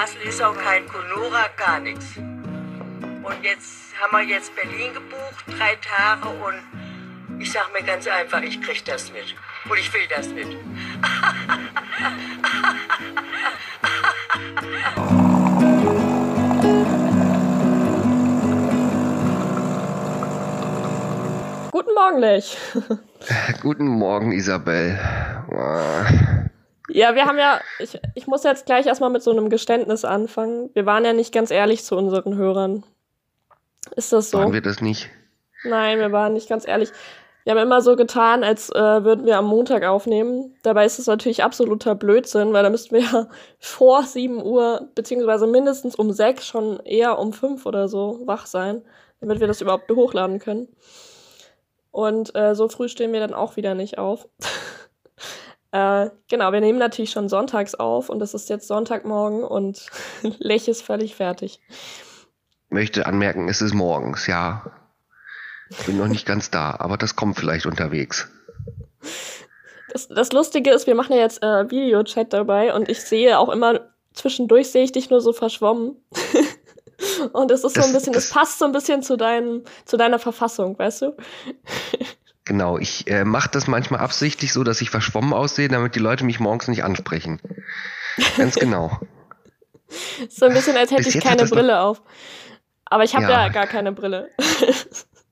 Kassel ist auch kein Conora, gar nichts. Und jetzt haben wir jetzt Berlin gebucht, drei Tage und ich sag mir ganz einfach, ich krieg das mit. Und ich will das mit. Guten Morgen, Lech. Guten Morgen, Isabel. Ja, wir haben ja, ich, ich muss jetzt gleich erstmal mit so einem Geständnis anfangen. Wir waren ja nicht ganz ehrlich zu unseren Hörern. Ist das so? Waren wir das nicht? Nein, wir waren nicht ganz ehrlich. Wir haben immer so getan, als äh, würden wir am Montag aufnehmen. Dabei ist es natürlich absoluter Blödsinn, weil da müssten wir ja vor 7 Uhr, beziehungsweise mindestens um 6, schon eher um 5 oder so wach sein, damit wir das überhaupt hochladen können. Und äh, so früh stehen wir dann auch wieder nicht auf. äh, genau, wir nehmen natürlich schon sonntags auf und es ist jetzt Sonntagmorgen und Lech ist völlig fertig. Möchte anmerken, es ist morgens, ja. Ich bin noch nicht ganz da, aber das kommt vielleicht unterwegs. Das, das Lustige ist, wir machen ja jetzt äh, Videochat dabei und ich sehe auch immer, zwischendurch sehe ich dich nur so verschwommen. und es ist das, so ein bisschen, es passt so ein bisschen zu, dein, zu deiner Verfassung, weißt du? Genau, ich äh, mache das manchmal absichtlich so, dass ich verschwommen aussehe, damit die Leute mich morgens nicht ansprechen. Ganz genau. so ein bisschen, als hätte Bis ich keine Brille auf. Aber ich habe ja. ja gar keine Brille.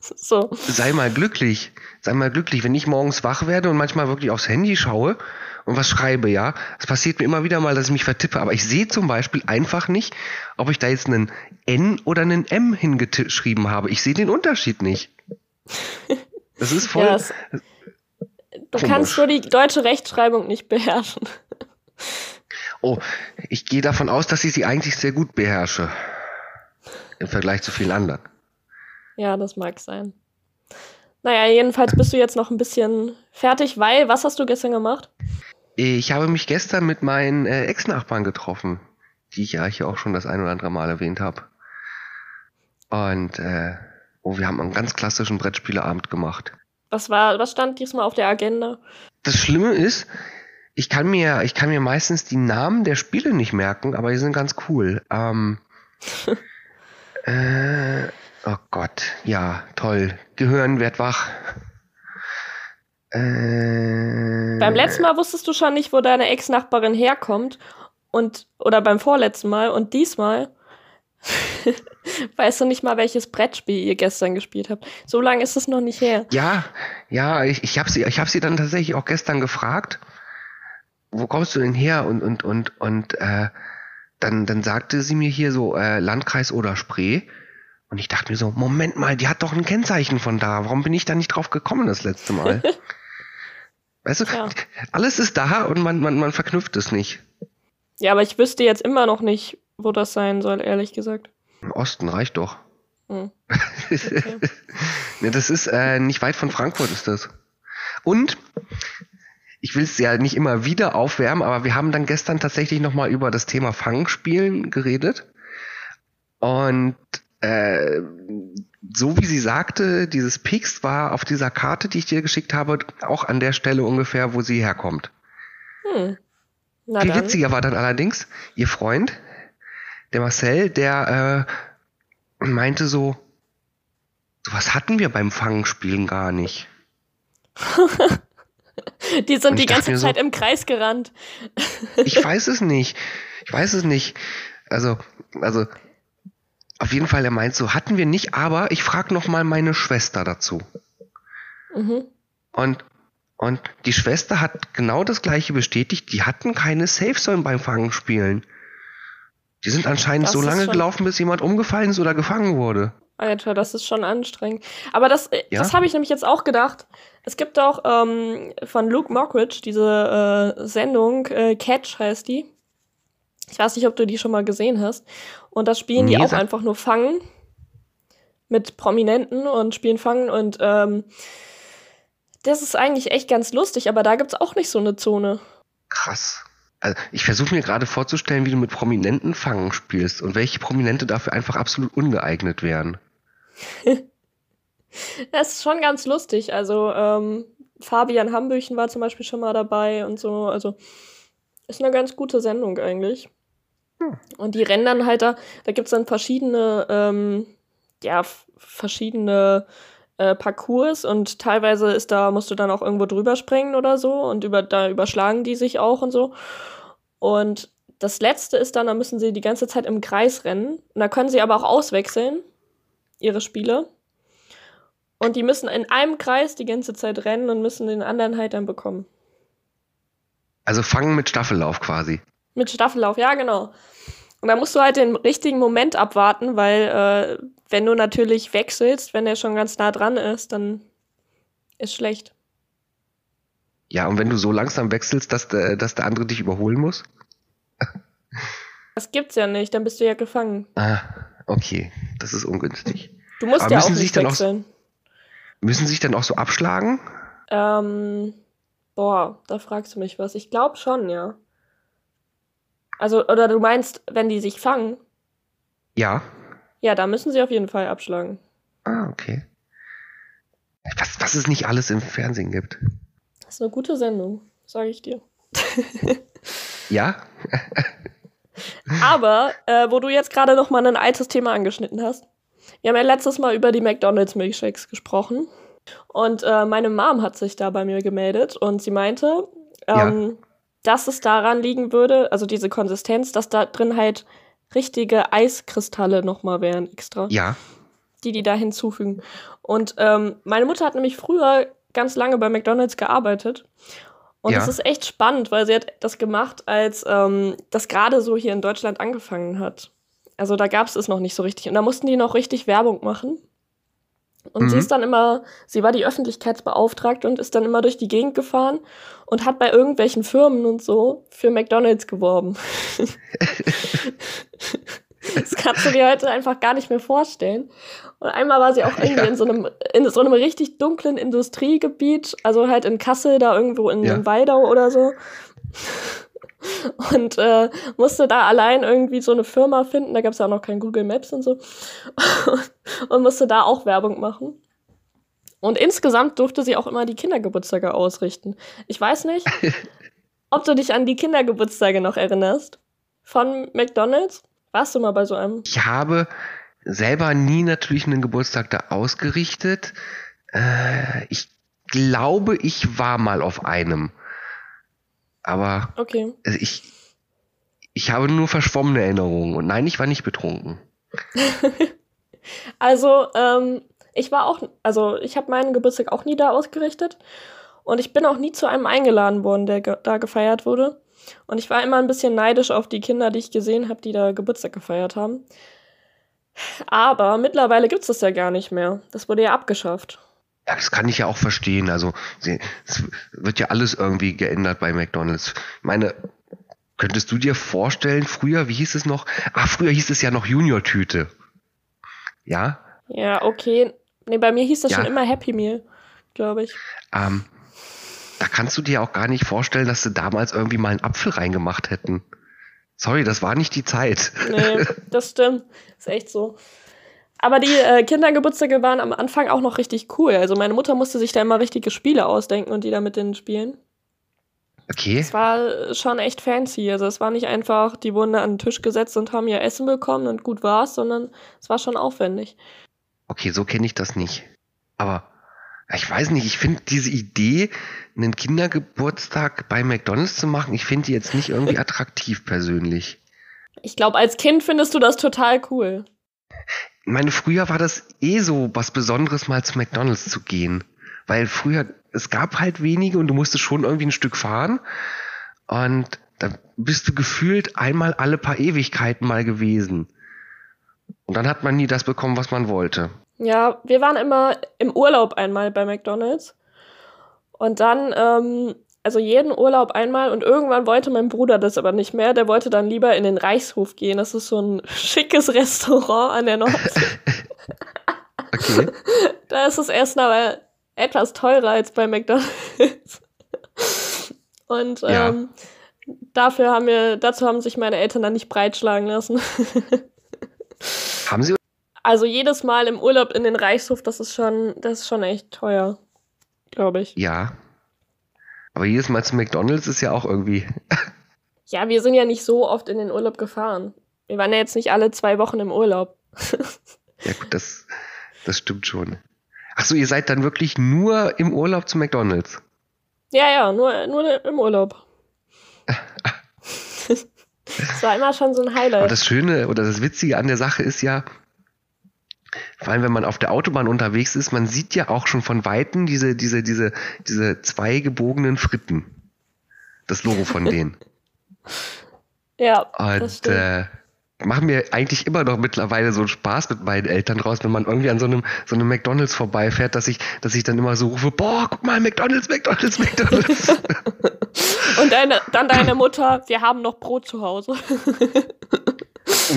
So. Sei mal glücklich. Sei mal glücklich, wenn ich morgens wach werde und manchmal wirklich aufs Handy schaue und was schreibe, ja. Es passiert mir immer wieder mal, dass ich mich vertippe, aber ich sehe zum Beispiel einfach nicht, ob ich da jetzt einen N oder einen M hingeschrieben habe. Ich sehe den Unterschied nicht. Das ist voll. Ja, es, du kannst nur die deutsche Rechtschreibung nicht beherrschen. Oh, ich gehe davon aus, dass ich sie eigentlich sehr gut beherrsche. Im Vergleich zu vielen anderen. Ja, das mag sein. Naja, jedenfalls bist du jetzt noch ein bisschen fertig, weil, was hast du gestern gemacht? Ich habe mich gestern mit meinen äh, Ex-Nachbarn getroffen, die ich ja hier auch schon das ein oder andere Mal erwähnt habe. Und äh, oh, wir haben einen ganz klassischen Brettspieleabend gemacht. Was war, was stand diesmal auf der Agenda? Das Schlimme ist, ich kann mir, ich kann mir meistens die Namen der Spiele nicht merken, aber die sind ganz cool. Ähm, äh, Oh Gott, ja, toll. Gehirn wird wach. Äh, beim letzten Mal wusstest du schon nicht, wo deine Ex-Nachbarin herkommt. Und, oder beim vorletzten Mal. Und diesmal weißt du nicht mal, welches Brettspiel ihr gestern gespielt habt. So lange ist es noch nicht her. Ja, ja, ich, ich habe sie, ich hab sie dann tatsächlich auch gestern gefragt, wo kommst du denn her? Und, und, und, und äh, dann, dann sagte sie mir hier so äh, Landkreis oder Spree. Und ich dachte mir so, Moment mal, die hat doch ein Kennzeichen von da. Warum bin ich da nicht drauf gekommen das letzte Mal? weißt du, ja. alles ist da und man, man, man verknüpft es nicht. Ja, aber ich wüsste jetzt immer noch nicht, wo das sein soll, ehrlich gesagt. Im Osten reicht doch. Hm. Okay. ja, das ist äh, nicht weit von Frankfurt ist das. Und ich will es ja nicht immer wieder aufwärmen, aber wir haben dann gestern tatsächlich nochmal über das Thema Fangspielen geredet. Und äh, so wie sie sagte, dieses Pix war auf dieser Karte, die ich dir geschickt habe, auch an der Stelle ungefähr, wo sie herkommt. Hm. Na Viel dann. witziger war dann allerdings ihr Freund, der Marcel, der äh, meinte so, was hatten wir beim Fangenspielen gar nicht. die sind die ganze Zeit so, im Kreis gerannt. ich weiß es nicht. Ich weiß es nicht. Also, also auf jeden Fall, er meint so, hatten wir nicht, aber ich frage noch mal meine Schwester dazu. Mhm. Und, und die Schwester hat genau das gleiche bestätigt, die hatten keine Safe Zone beim Fangenspielen. Die sind anscheinend das so lange gelaufen, bis jemand umgefallen ist oder gefangen wurde. Alter, das ist schon anstrengend. Aber das, äh, ja? das habe ich nämlich jetzt auch gedacht. Es gibt auch ähm, von Luke Mockridge diese äh, Sendung, äh, Catch heißt die. Ich weiß nicht, ob du die schon mal gesehen hast. Und da spielen nee, die auch einfach nur Fangen mit Prominenten und spielen Fangen und ähm, das ist eigentlich echt ganz lustig, aber da gibt es auch nicht so eine Zone. Krass. Also ich versuche mir gerade vorzustellen, wie du mit Prominenten Fangen spielst und welche Prominente dafür einfach absolut ungeeignet wären. das ist schon ganz lustig. Also ähm, Fabian Hambüchen war zum Beispiel schon mal dabei und so. Also ist eine ganz gute Sendung eigentlich. Hm. Und die rennen dann halt da, da gibt es dann verschiedene, ähm, ja, verschiedene äh, Parcours und teilweise ist da, musst du dann auch irgendwo drüber springen oder so und über, da überschlagen die sich auch und so. Und das letzte ist dann, da müssen sie die ganze Zeit im Kreis rennen. Und da können sie aber auch auswechseln, ihre Spiele. Und die müssen in einem Kreis die ganze Zeit rennen und müssen den anderen halt dann bekommen. Also fangen mit Staffellauf quasi. Mit Staffellauf, ja, genau. Und da musst du halt den richtigen Moment abwarten, weil äh, wenn du natürlich wechselst, wenn er schon ganz nah dran ist, dann ist schlecht. Ja, und wenn du so langsam wechselst, dass der, dass der andere dich überholen muss? Das gibt's ja nicht, dann bist du ja gefangen. Ah, okay. Das ist ungünstig. Du musst Aber ja auch nicht wechseln. Auch, müssen sich dann auch so abschlagen? Ähm, boah, da fragst du mich was. Ich glaube schon, ja. Also, oder du meinst, wenn die sich fangen? Ja. Ja, da müssen sie auf jeden Fall abschlagen. Ah, okay. Was, was es nicht alles im Fernsehen gibt. Das ist eine gute Sendung, sage ich dir. ja? Aber, äh, wo du jetzt gerade noch mal ein altes Thema angeschnitten hast. Wir haben ja letztes Mal über die McDonald's Milkshakes gesprochen. Und äh, meine Mom hat sich da bei mir gemeldet und sie meinte, ähm, ja dass es daran liegen würde, also diese Konsistenz, dass da drin halt richtige Eiskristalle nochmal wären extra. Ja. Die die da hinzufügen. Und ähm, meine Mutter hat nämlich früher ganz lange bei McDonald's gearbeitet. Und ja. das ist echt spannend, weil sie hat das gemacht, als ähm, das gerade so hier in Deutschland angefangen hat. Also da gab es es noch nicht so richtig. Und da mussten die noch richtig Werbung machen. Und mhm. sie ist dann immer, sie war die Öffentlichkeitsbeauftragte und ist dann immer durch die Gegend gefahren und hat bei irgendwelchen Firmen und so für McDonalds geworben. das kannst du dir heute einfach gar nicht mehr vorstellen. Und einmal war sie auch irgendwie ja. in so einem, in so einem richtig dunklen Industriegebiet, also halt in Kassel, da irgendwo in, ja. in Waldau oder so und äh, musste da allein irgendwie so eine Firma finden. Da gab es ja auch noch kein Google Maps und so. und musste da auch Werbung machen. Und insgesamt durfte sie auch immer die Kindergeburtstage ausrichten. Ich weiß nicht, ob du dich an die Kindergeburtstage noch erinnerst. Von McDonalds? Warst du mal bei so einem? Ich habe selber nie natürlich einen Geburtstag da ausgerichtet. Äh, ich glaube, ich war mal auf einem. Aber okay. Also ich, ich habe nur verschwommene Erinnerungen. Und nein, ich war nicht betrunken. also, ähm, ich war auch, also ich habe meinen Geburtstag auch nie da ausgerichtet. Und ich bin auch nie zu einem eingeladen worden, der ge da gefeiert wurde. Und ich war immer ein bisschen neidisch auf die Kinder, die ich gesehen habe, die da Geburtstag gefeiert haben. Aber mittlerweile gibt es das ja gar nicht mehr. Das wurde ja abgeschafft. Ja, das kann ich ja auch verstehen. Also es wird ja alles irgendwie geändert bei McDonald's. Ich meine, könntest du dir vorstellen, früher, wie hieß es noch? Ah, früher hieß es ja noch Junior-Tüte. Ja? Ja, okay. Nee, bei mir hieß das ja. schon immer Happy Meal, glaube ich. Ähm, da kannst du dir auch gar nicht vorstellen, dass sie damals irgendwie mal einen Apfel reingemacht hätten. Sorry, das war nicht die Zeit. Nee, das stimmt. Ist echt so. Aber die äh, Kindergeburtstage waren am Anfang auch noch richtig cool. Also meine Mutter musste sich da immer richtige Spiele ausdenken und die da mit denen spielen. Okay. Es war schon echt fancy. Also es war nicht einfach, die wurden da an den Tisch gesetzt und haben ihr Essen bekommen und gut war's, sondern es war schon aufwendig. Okay, so kenne ich das nicht. Aber ich weiß nicht, ich finde diese Idee, einen Kindergeburtstag bei McDonalds zu machen, ich finde die jetzt nicht irgendwie attraktiv persönlich. Ich glaube, als Kind findest du das total cool meine, früher war das eh so was Besonderes, mal zu McDonalds zu gehen. Weil früher, es gab halt wenige und du musstest schon irgendwie ein Stück fahren. Und da bist du gefühlt einmal alle paar Ewigkeiten mal gewesen. Und dann hat man nie das bekommen, was man wollte. Ja, wir waren immer im Urlaub einmal bei McDonalds. Und dann ähm, also jeden Urlaub einmal und irgendwann wollte mein Bruder das aber nicht mehr. Der wollte dann lieber in den Reichshof gehen. Das ist so ein schickes Restaurant an der Nordsee. okay. Da ist das Essen aber etwas teurer als bei McDonalds. Und ja. ähm, dafür haben wir, dazu haben sich meine Eltern dann nicht breitschlagen lassen. haben sie? Also jedes Mal im Urlaub in den Reichshof, das ist schon, das ist schon echt teuer, glaube ich. Ja, aber jedes Mal zu McDonalds ist ja auch irgendwie. Ja, wir sind ja nicht so oft in den Urlaub gefahren. Wir waren ja jetzt nicht alle zwei Wochen im Urlaub. ja, gut, das, das stimmt schon. Achso, ihr seid dann wirklich nur im Urlaub zu McDonalds? Ja, ja, nur, nur im Urlaub. das war immer schon so ein Highlight. Aber das Schöne oder das Witzige an der Sache ist ja, vor allem wenn man auf der Autobahn unterwegs ist, man sieht ja auch schon von Weitem diese, diese, diese, diese zwei gebogenen Fritten. Das Logo von denen. ja. Und äh, machen mir eigentlich immer noch mittlerweile so einen Spaß mit meinen Eltern raus, wenn man irgendwie an so einem, so einem McDonalds vorbeifährt, dass ich, dass ich dann immer so rufe, boah, guck mal, McDonalds, McDonalds, McDonalds. Und deine, dann deine Mutter, wir haben noch Brot zu Hause.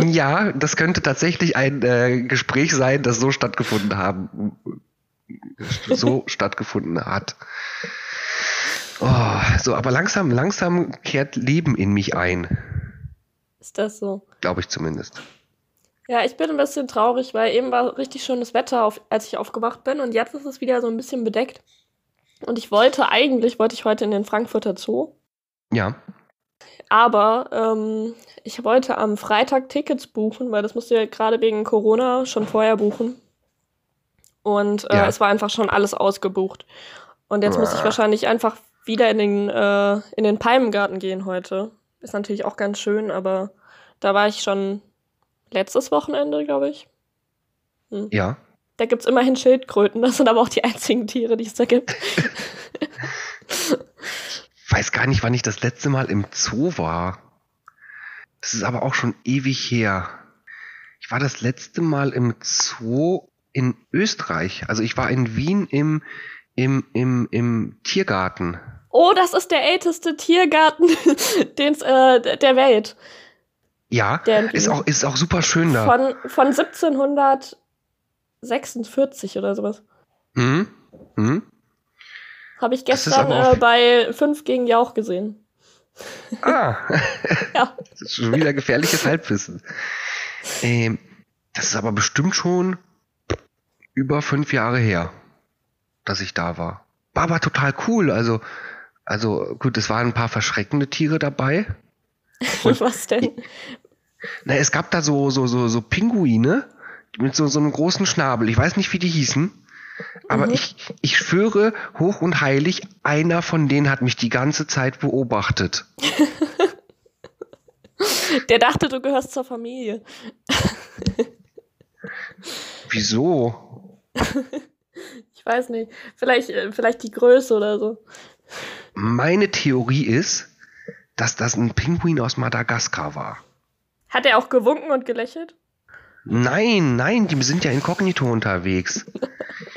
ja, das könnte tatsächlich ein äh, Gespräch sein, das so stattgefunden haben, so stattgefunden hat. Oh, so, aber langsam, langsam kehrt Leben in mich ein. Ist das so? Glaube ich zumindest. Ja, ich bin ein bisschen traurig, weil eben war richtig schönes Wetter, auf, als ich aufgewacht bin und jetzt ist es wieder so ein bisschen bedeckt. Und ich wollte eigentlich, wollte ich heute in den Frankfurter Zoo. Ja. Aber ähm, ich wollte am Freitag Tickets buchen, weil das musste ja gerade wegen Corona schon vorher buchen. Und äh, ja. es war einfach schon alles ausgebucht. Und jetzt muss ich wahrscheinlich einfach wieder in den, äh, in den Palmengarten gehen heute. Ist natürlich auch ganz schön, aber da war ich schon letztes Wochenende, glaube ich. Hm. Ja. Da gibt es immerhin Schildkröten, das sind aber auch die einzigen Tiere, die es da gibt. ich weiß gar nicht, wann ich das letzte Mal im Zoo war. Das ist aber auch schon ewig her. Ich war das letzte Mal im Zoo in Österreich. Also ich war in Wien im, im, im, im Tiergarten. Oh, das ist der älteste Tiergarten den's, äh, der Welt. Ja, der ist auch, ist auch super schön da. Von, von 1746 oder sowas. Mhm. Mhm. Habe ich gestern äh, bei 5 gegen Jauch gesehen. Ah. ja. Das ist schon wieder gefährliches Halbwissen. Ähm, das ist aber bestimmt schon über fünf Jahre her, dass ich da war. War aber total cool. Also also gut, es waren ein paar verschreckende Tiere dabei. Was denn? Na, es gab da so, so, so, so Pinguine mit so, so einem großen Schnabel. Ich weiß nicht, wie die hießen. Aber mhm. ich, ich schwöre hoch und heilig, einer von denen hat mich die ganze Zeit beobachtet. Der dachte, du gehörst zur Familie. Wieso? Ich weiß nicht. Vielleicht, äh, vielleicht die Größe oder so. Meine Theorie ist, dass das ein Pinguin aus Madagaskar war. Hat er auch gewunken und gelächelt? Nein, nein, die sind ja inkognito unterwegs.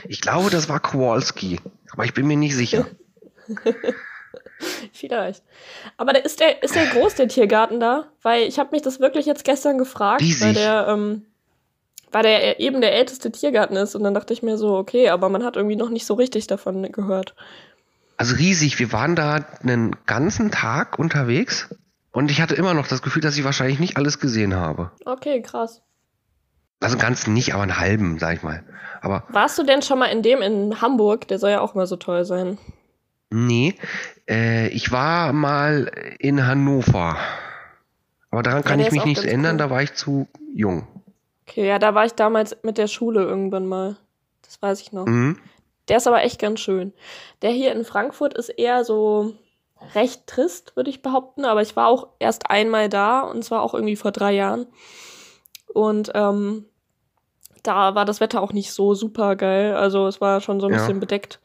Ich glaube, das war Kowalski, aber ich bin mir nicht sicher. Vielleicht. Aber ist der, ist der groß, der Tiergarten da? Weil ich habe mich das wirklich jetzt gestern gefragt, Riesig. weil der, ähm, weil der eben der älteste Tiergarten ist. Und dann dachte ich mir so, okay, aber man hat irgendwie noch nicht so richtig davon gehört. Also riesig. Wir waren da einen ganzen Tag unterwegs und ich hatte immer noch das Gefühl, dass ich wahrscheinlich nicht alles gesehen habe. Okay, krass. Also ganz nicht, aber einen halben, sag ich mal. Aber Warst du denn schon mal in dem in Hamburg? Der soll ja auch mal so toll sein. Nee, äh, ich war mal in Hannover. Aber daran ja, kann ich mich nicht ändern, cool. da war ich zu jung. Okay, ja, da war ich damals mit der Schule irgendwann mal. Das weiß ich noch. Mhm. Der ist aber echt ganz schön. Der hier in Frankfurt ist eher so recht trist, würde ich behaupten. Aber ich war auch erst einmal da und zwar auch irgendwie vor drei Jahren. Und ähm, da war das Wetter auch nicht so super geil. Also es war schon so ein ja. bisschen bedeckt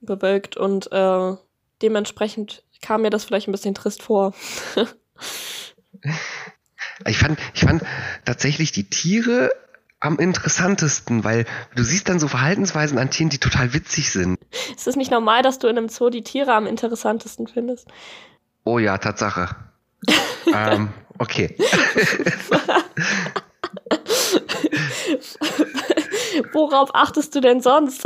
und bewölkt und äh, dementsprechend kam mir das vielleicht ein bisschen trist vor. ich fand, ich fand tatsächlich die Tiere am interessantesten, weil du siehst dann so Verhaltensweisen an Tieren, die total witzig sind. Ist es nicht normal, dass du in einem Zoo die Tiere am interessantesten findest? Oh ja, Tatsache. ähm, okay. Worauf achtest du denn sonst?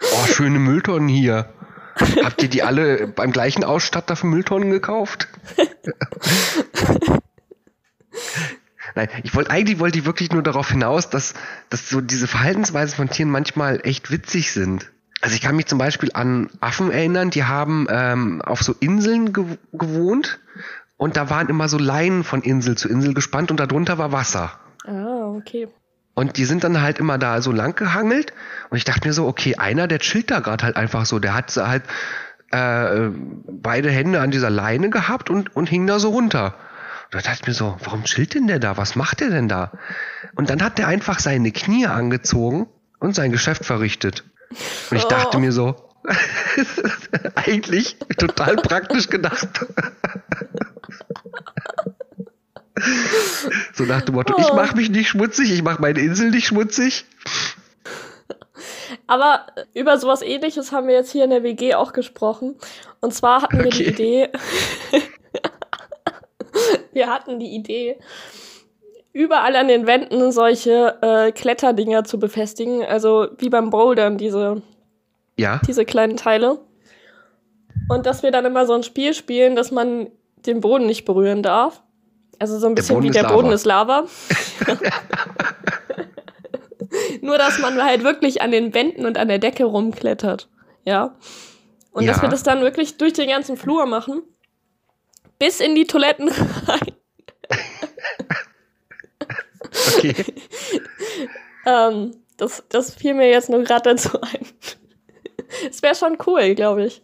oh, schöne Mülltonnen hier. Habt ihr die alle beim gleichen Ausstatter für Mülltonnen gekauft? Nein, ich wollte eigentlich wollte ich wirklich nur darauf hinaus, dass, dass so diese Verhaltensweisen von Tieren manchmal echt witzig sind. Also ich kann mich zum Beispiel an Affen erinnern, die haben ähm, auf so Inseln ge gewohnt und da waren immer so Leinen von Insel zu Insel gespannt und darunter war Wasser. Ah, okay. Und die sind dann halt immer da so lang gehangelt und ich dachte mir so, okay, einer, der chillt da gerade halt einfach so, der hat halt äh, beide Hände an dieser Leine gehabt und, und hing da so runter. Und da dachte ich mir so, warum chillt denn der da? Was macht der denn da? Und dann hat der einfach seine Knie angezogen und sein Geschäft verrichtet. Und ich dachte oh. mir so, eigentlich total praktisch gedacht. so nach dem Motto, oh. ich mache mich nicht schmutzig, ich mache meine Insel nicht schmutzig. Aber über sowas ähnliches haben wir jetzt hier in der WG auch gesprochen. Und zwar hatten wir die Idee, wir hatten die Idee, überall an den Wänden solche äh, Kletterdinger zu befestigen. Also wie beim Bouldern, diese, ja. diese kleinen Teile. Und dass wir dann immer so ein Spiel spielen, dass man den Boden nicht berühren darf. Also so ein bisschen wie der. Boden ist Lava. Nur, dass man halt wirklich an den Wänden und an der Decke rumklettert. Ja. Und ja. dass wir das dann wirklich durch den ganzen Flur machen. Bis in die Toiletten rein. okay. ähm, das, das fiel mir jetzt nur gerade dazu ein. Es wäre schon cool, glaube ich.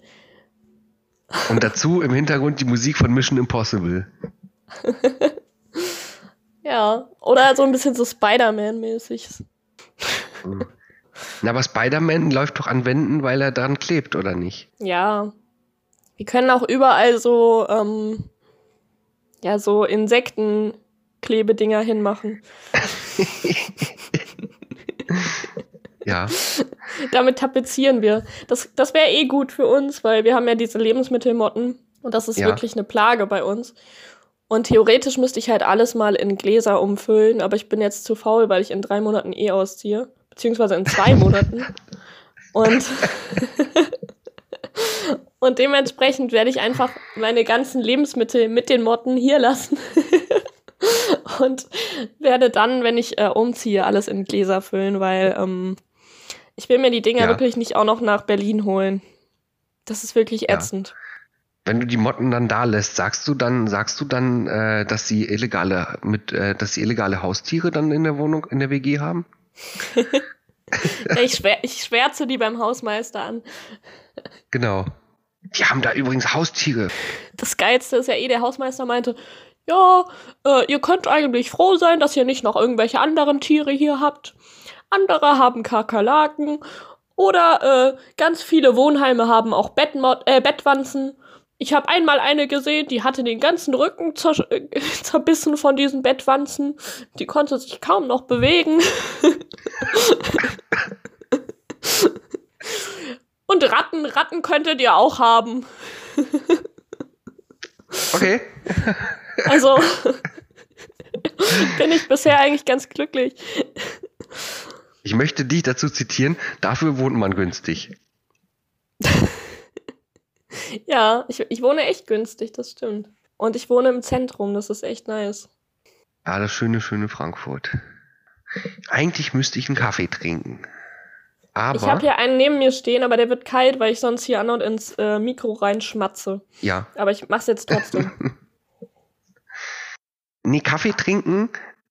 Und dazu im Hintergrund die Musik von Mission Impossible. ja, oder so ein bisschen so Spider-Man-mäßig. Na, aber Spider-Man läuft doch an Wänden, weil er dran klebt, oder nicht? Ja. Wir können auch überall so, ähm, ja, so Insektenklebedinger hinmachen. ja. Damit tapezieren wir. Das, das wäre eh gut für uns, weil wir haben ja diese Lebensmittelmotten und das ist ja. wirklich eine Plage bei uns. Und theoretisch müsste ich halt alles mal in Gläser umfüllen, aber ich bin jetzt zu faul, weil ich in drei Monaten eh ausziehe beziehungsweise in zwei Monaten. Und, und dementsprechend werde ich einfach meine ganzen Lebensmittel mit den Motten hier lassen. und werde dann, wenn ich äh, umziehe, alles in Gläser füllen, weil ähm, ich will mir die Dinger ja. wirklich nicht auch noch nach Berlin holen. Das ist wirklich ätzend. Ja. Wenn du die Motten dann da lässt, sagst du dann, sagst du dann, äh, dass sie illegale mit, äh, dass sie illegale Haustiere dann in der Wohnung, in der WG haben? ich, schwär, ich schwärze die beim Hausmeister an. Genau. Die haben da übrigens Haustiere. Das Geilste ist ja eh, der Hausmeister meinte, ja, äh, ihr könnt eigentlich froh sein, dass ihr nicht noch irgendwelche anderen Tiere hier habt. Andere haben Kakerlaken oder äh, ganz viele Wohnheime haben auch Bettmod äh, Bettwanzen. Ich habe einmal eine gesehen, die hatte den ganzen Rücken zer äh, zerbissen von diesen Bettwanzen. Die konnte sich kaum noch bewegen. Und Ratten, Ratten könntet ihr auch haben. Okay. Also bin ich bisher eigentlich ganz glücklich. Ich möchte dich dazu zitieren, dafür wohnt man günstig. Ja, ich, ich wohne echt günstig, das stimmt. Und ich wohne im Zentrum, das ist echt nice. Ja, das schöne, schöne Frankfurt. Eigentlich müsste ich einen Kaffee trinken. Aber ich habe hier einen neben mir stehen, aber der wird kalt, weil ich sonst hier an und ins äh, Mikro reinschmatze. Ja. Aber ich mach's jetzt trotzdem. nee, Kaffee trinken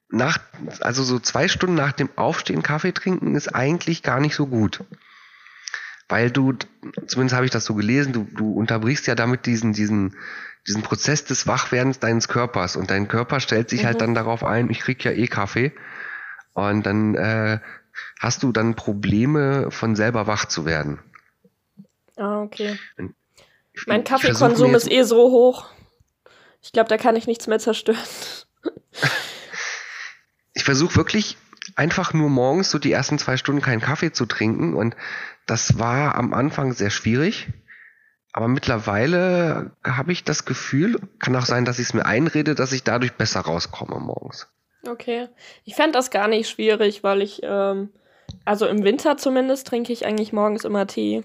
nach, also so zwei Stunden nach dem Aufstehen Kaffee trinken ist eigentlich gar nicht so gut weil du, zumindest habe ich das so gelesen, du, du unterbrichst ja damit diesen, diesen, diesen Prozess des Wachwerdens deines Körpers und dein Körper stellt sich halt mhm. halt dann darauf ein, ich krieg ja eh Kaffee und dann äh, hast du dann Probleme von selber wach zu werden. Ah, okay. Ich, mein Kaffeekonsum ist eh so hoch. Ich glaube, da kann ich nichts mehr zerstören. ich versuche wirklich einfach nur morgens so die ersten zwei Stunden keinen Kaffee zu trinken und das war am Anfang sehr schwierig, aber mittlerweile habe ich das Gefühl, kann auch sein, dass ich es mir einrede, dass ich dadurch besser rauskomme morgens. Okay. Ich fände das gar nicht schwierig, weil ich, ähm, also im Winter zumindest trinke ich eigentlich morgens immer Tee.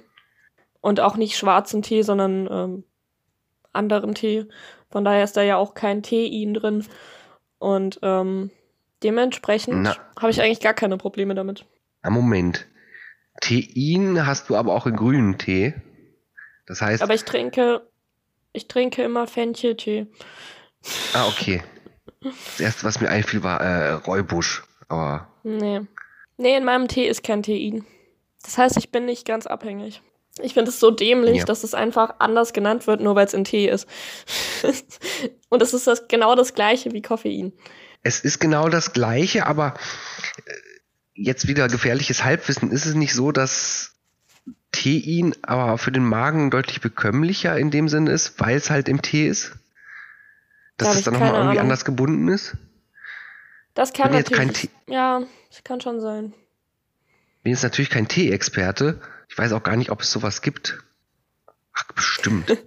Und auch nicht schwarzen Tee, sondern ähm, anderen Tee. Von daher ist da ja auch kein Teein drin. Und ähm, dementsprechend habe ich eigentlich gar keine Probleme damit. Na Moment. Tein hast du aber auch in grünen Tee. Das heißt. Aber ich trinke, ich trinke immer Fencheltee. Ah, okay. Das erste, was mir einfiel, war äh, Räubusch. Aber. Nee. Nee, in meinem Tee ist kein Tein. Das heißt, ich bin nicht ganz abhängig. Ich finde es so dämlich, ja. dass es einfach anders genannt wird, nur weil es in Tee ist. Und es ist das, genau das gleiche wie Koffein. Es ist genau das gleiche, aber äh, jetzt wieder gefährliches Halbwissen. Ist es nicht so, dass Tein aber für den Magen deutlich bekömmlicher in dem Sinne ist, weil es halt im Tee ist? Dass es dann nochmal irgendwie Ahnung. anders gebunden ist? Das kann bin natürlich. ja, das kann schon sein. Bin jetzt natürlich kein Tee-Experte. Ich weiß auch gar nicht, ob es sowas gibt. Ach, bestimmt.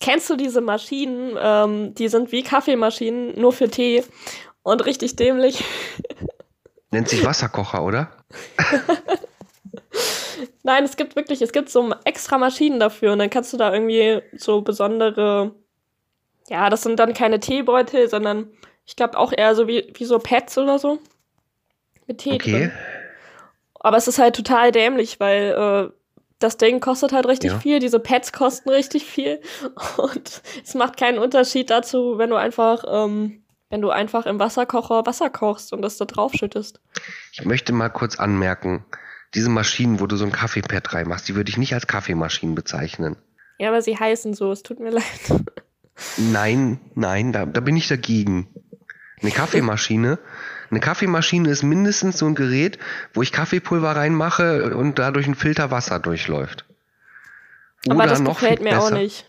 Kennst du diese Maschinen? Ähm, die sind wie Kaffeemaschinen, nur für Tee und richtig dämlich. Nennt sich Wasserkocher, oder? Nein, es gibt wirklich, es gibt so extra Maschinen dafür und dann kannst du da irgendwie so besondere, ja, das sind dann keine Teebeutel, sondern ich glaube auch eher so wie, wie so Pads oder so. Mit Tee okay. drin. Aber es ist halt total dämlich, weil äh, das Ding kostet halt richtig ja. viel, diese Pads kosten richtig viel und es macht keinen Unterschied dazu, wenn du einfach ähm, wenn du einfach im Wasserkocher Wasser kochst und das da drauf schüttest. Ich möchte mal kurz anmerken, diese Maschinen, wo du so ein Kaffeepad reinmachst, die würde ich nicht als Kaffeemaschinen bezeichnen. Ja, aber sie heißen so, es tut mir leid. Nein, nein, da, da bin ich dagegen. Eine Kaffeemaschine, eine Kaffeemaschine ist mindestens so ein Gerät, wo ich Kaffeepulver reinmache und dadurch ein Filter Wasser durchläuft. Oder aber das gefällt mir besser. auch nicht.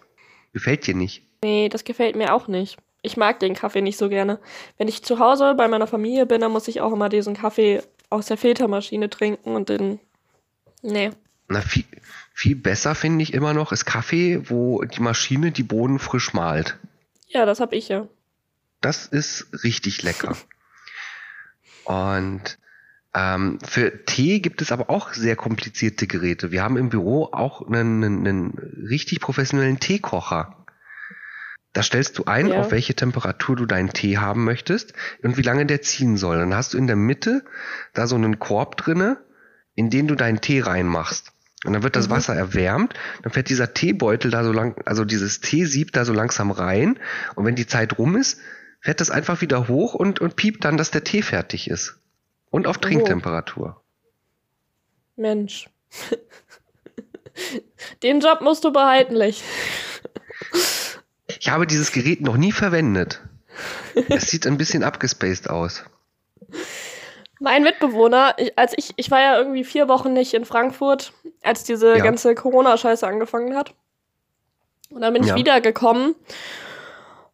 Gefällt dir nicht? Nee, das gefällt mir auch nicht ich mag den Kaffee nicht so gerne. Wenn ich zu Hause bei meiner Familie bin, dann muss ich auch immer diesen Kaffee aus der Filtermaschine trinken und den. Nee. Na, viel, viel besser finde ich immer noch ist Kaffee, wo die Maschine die Bohnen frisch malt. Ja, das habe ich ja. Das ist richtig lecker. und ähm, für Tee gibt es aber auch sehr komplizierte Geräte. Wir haben im Büro auch einen, einen, einen richtig professionellen Teekocher. Da stellst du ein, ja. auf welche Temperatur du deinen Tee haben möchtest und wie lange der ziehen soll. Dann hast du in der Mitte da so einen Korb drinne, in den du deinen Tee reinmachst. Und dann wird das mhm. Wasser erwärmt, dann fährt dieser Teebeutel da so lang, also dieses Teesieb da so langsam rein. Und wenn die Zeit rum ist, fährt das einfach wieder hoch und, und piept dann, dass der Tee fertig ist. Und auf Trinktemperatur. Mensch. Den Job musst du behalten, Lech. Ich habe dieses Gerät noch nie verwendet. Es sieht ein bisschen abgespaced aus. Mein Mitbewohner, ich, als ich, ich war ja irgendwie vier Wochen nicht in Frankfurt, als diese ja. ganze Corona-Scheiße angefangen hat. Und dann bin ich ja. wiedergekommen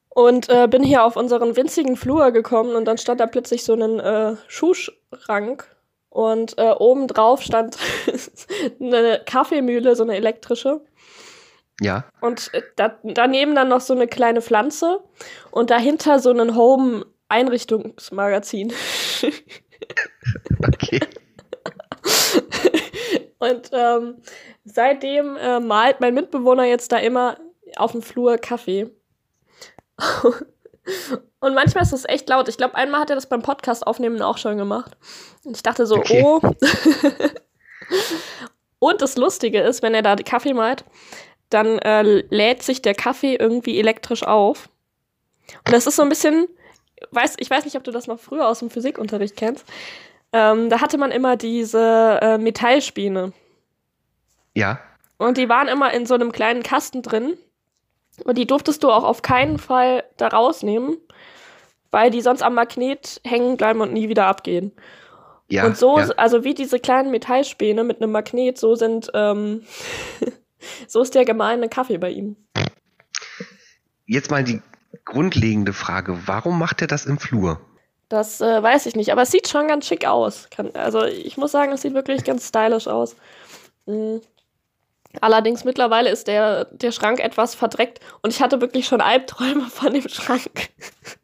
und äh, bin hier auf unseren winzigen Flur gekommen und dann stand da plötzlich so ein äh, Schuhschrank und äh, oben drauf stand eine Kaffeemühle, so eine elektrische. Ja. Und äh, da, daneben dann noch so eine kleine Pflanze und dahinter so ein Home-Einrichtungsmagazin. okay. und ähm, seitdem äh, malt mein Mitbewohner jetzt da immer auf dem Flur Kaffee. und manchmal ist das echt laut. Ich glaube, einmal hat er das beim Podcast aufnehmen auch schon gemacht. Und ich dachte so, okay. oh. und das Lustige ist, wenn er da Kaffee malt, dann äh, lädt sich der Kaffee irgendwie elektrisch auf. Und das ist so ein bisschen, weiß, ich weiß nicht, ob du das noch früher aus dem Physikunterricht kennst. Ähm, da hatte man immer diese äh, Metallspäne. Ja. Und die waren immer in so einem kleinen Kasten drin. Und die durftest du auch auf keinen Fall da rausnehmen, weil die sonst am Magnet hängen bleiben und nie wieder abgehen. Ja, und so, ja. also wie diese kleinen Metallspäne mit einem Magnet, so sind ähm, So ist der gemeine Kaffee bei ihm. Jetzt mal die grundlegende Frage: Warum macht er das im Flur? Das äh, weiß ich nicht, aber es sieht schon ganz schick aus. Kann, also ich muss sagen, es sieht wirklich ganz stylisch aus. Mhm. Allerdings mittlerweile ist der, der Schrank etwas verdreckt und ich hatte wirklich schon Albträume von dem Schrank.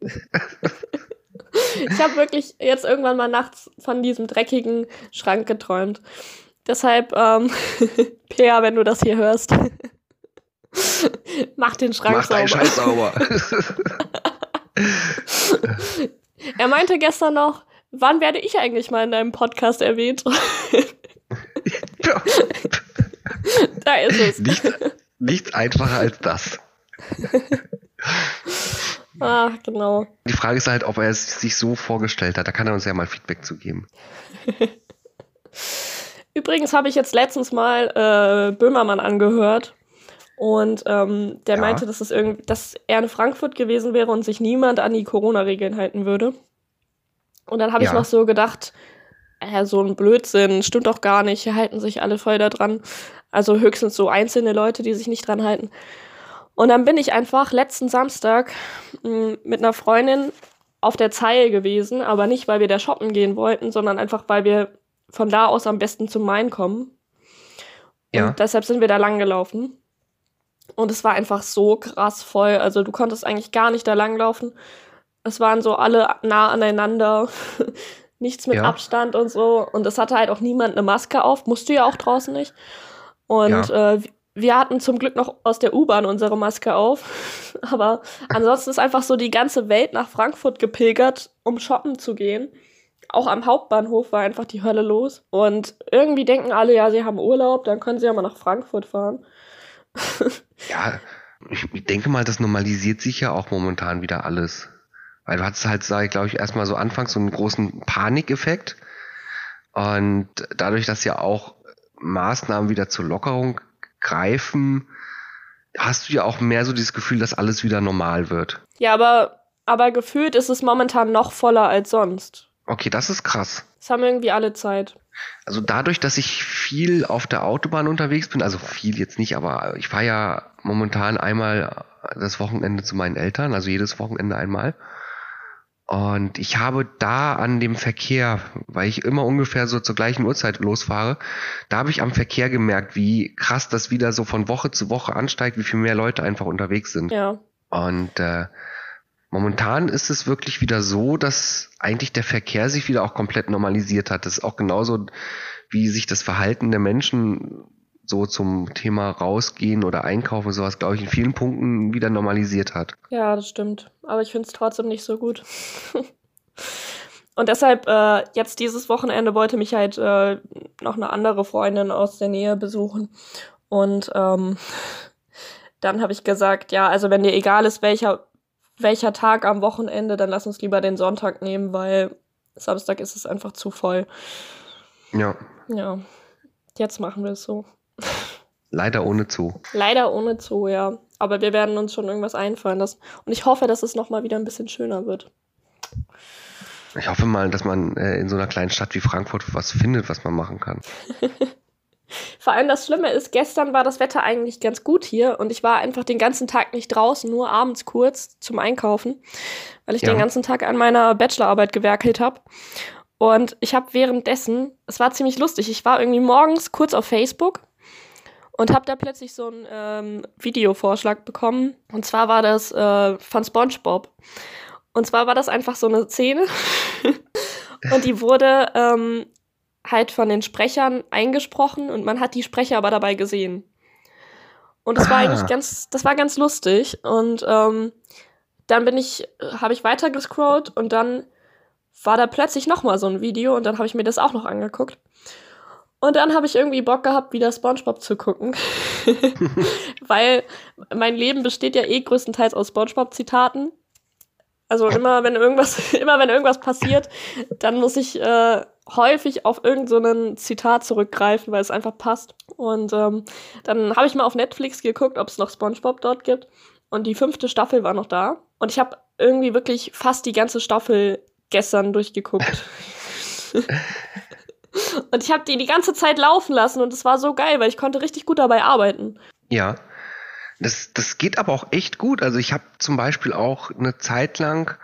ich habe wirklich jetzt irgendwann mal nachts von diesem dreckigen Schrank geträumt. Deshalb, ähm, Peer, wenn du das hier hörst, mach den Schrank mach sauber. Mach Scheiß sauber. er meinte gestern noch, wann werde ich eigentlich mal in deinem Podcast erwähnt? da ist es. Nicht, nichts einfacher als das. ah, genau. Die Frage ist halt, ob er es sich so vorgestellt hat. Da kann er uns ja mal Feedback zu geben. Übrigens habe ich jetzt letztens mal äh, Böhmermann angehört. Und ähm, der ja. meinte, dass, es irgendwie, dass er in Frankfurt gewesen wäre und sich niemand an die Corona-Regeln halten würde. Und dann habe ja. ich noch so gedacht, äh, so ein Blödsinn, stimmt doch gar nicht, hier halten sich alle voll da dran. Also höchstens so einzelne Leute, die sich nicht dran halten. Und dann bin ich einfach letzten Samstag mh, hm, mit einer Freundin auf der Zeil gewesen, aber nicht, weil wir da shoppen gehen wollten, sondern einfach, weil wir von da aus am besten zum Main kommen. Ja. Und deshalb sind wir da lang gelaufen. Und es war einfach so krass voll. Also du konntest eigentlich gar nicht da langlaufen. Es waren so alle nah aneinander. Nichts mit ja. Abstand und so. Und es hatte halt auch niemand eine Maske auf. Musst du ja auch draußen nicht. Und ja. äh, wir hatten zum Glück noch aus der U-Bahn unsere Maske auf. Aber ansonsten ist einfach so die ganze Welt nach Frankfurt gepilgert, um shoppen zu gehen. Auch am Hauptbahnhof war einfach die Hölle los. Und irgendwie denken alle, ja, sie haben Urlaub, dann können sie ja mal nach Frankfurt fahren. ja, ich denke mal, das normalisiert sich ja auch momentan wieder alles. Weil du hattest halt, sag ich, glaube ich, erstmal so anfangs so einen großen Panikeffekt. Und dadurch, dass ja auch Maßnahmen wieder zur Lockerung greifen, hast du ja auch mehr so dieses Gefühl, dass alles wieder normal wird. Ja, aber, aber gefühlt ist es momentan noch voller als sonst. Okay, das ist krass. Das haben irgendwie alle Zeit. Also dadurch, dass ich viel auf der Autobahn unterwegs bin, also viel jetzt nicht, aber ich fahre ja momentan einmal das Wochenende zu meinen Eltern, also jedes Wochenende einmal. Und ich habe da an dem Verkehr, weil ich immer ungefähr so zur gleichen Uhrzeit losfahre, da habe ich am Verkehr gemerkt, wie krass das wieder so von Woche zu Woche ansteigt, wie viel mehr Leute einfach unterwegs sind. Ja. Und äh, Momentan ist es wirklich wieder so, dass eigentlich der Verkehr sich wieder auch komplett normalisiert hat. Das ist auch genauso, wie sich das Verhalten der Menschen so zum Thema rausgehen oder einkaufen sowas, glaube ich, in vielen Punkten wieder normalisiert hat. Ja, das stimmt. Aber ich finde es trotzdem nicht so gut. und deshalb, äh, jetzt dieses Wochenende wollte mich halt äh, noch eine andere Freundin aus der Nähe besuchen. Und ähm, dann habe ich gesagt, ja, also wenn dir egal ist, welcher welcher Tag am Wochenende, dann lass uns lieber den Sonntag nehmen, weil Samstag ist es einfach zu voll. Ja. Ja. Jetzt machen wir es so. Leider ohne Zoo. Leider ohne Zoo, ja. Aber wir werden uns schon irgendwas einfallen lassen. Und ich hoffe, dass es nochmal wieder ein bisschen schöner wird. Ich hoffe mal, dass man äh, in so einer kleinen Stadt wie Frankfurt was findet, was man machen kann. Vor allem das Schlimme ist, gestern war das Wetter eigentlich ganz gut hier und ich war einfach den ganzen Tag nicht draußen, nur abends kurz zum Einkaufen, weil ich ja. den ganzen Tag an meiner Bachelorarbeit gewerkelt habe. Und ich habe währenddessen, es war ziemlich lustig, ich war irgendwie morgens kurz auf Facebook und habe da plötzlich so einen ähm, Videovorschlag bekommen. Und zwar war das äh, von SpongeBob. Und zwar war das einfach so eine Szene. und die wurde ähm, halt von den Sprechern eingesprochen und man hat die Sprecher aber dabei gesehen. Und das ah. war eigentlich ganz, das war ganz lustig. Und ähm, dann bin ich, habe ich weiter gescrollt und dann war da plötzlich noch mal so ein Video und dann habe ich mir das auch noch angeguckt. Und dann habe ich irgendwie Bock gehabt, wieder SpongeBob zu gucken. Weil mein Leben besteht ja eh größtenteils aus SpongeBob-Zitaten. Also immer wenn irgendwas, immer wenn irgendwas passiert, dann muss ich äh, häufig auf irgendein so Zitat zurückgreifen, weil es einfach passt. Und ähm, dann habe ich mal auf Netflix geguckt, ob es noch SpongeBob dort gibt. Und die fünfte Staffel war noch da. Und ich habe irgendwie wirklich fast die ganze Staffel gestern durchgeguckt. und ich habe die die ganze Zeit laufen lassen und es war so geil, weil ich konnte richtig gut dabei arbeiten. Ja, das, das geht aber auch echt gut. Also ich habe zum Beispiel auch eine Zeit lang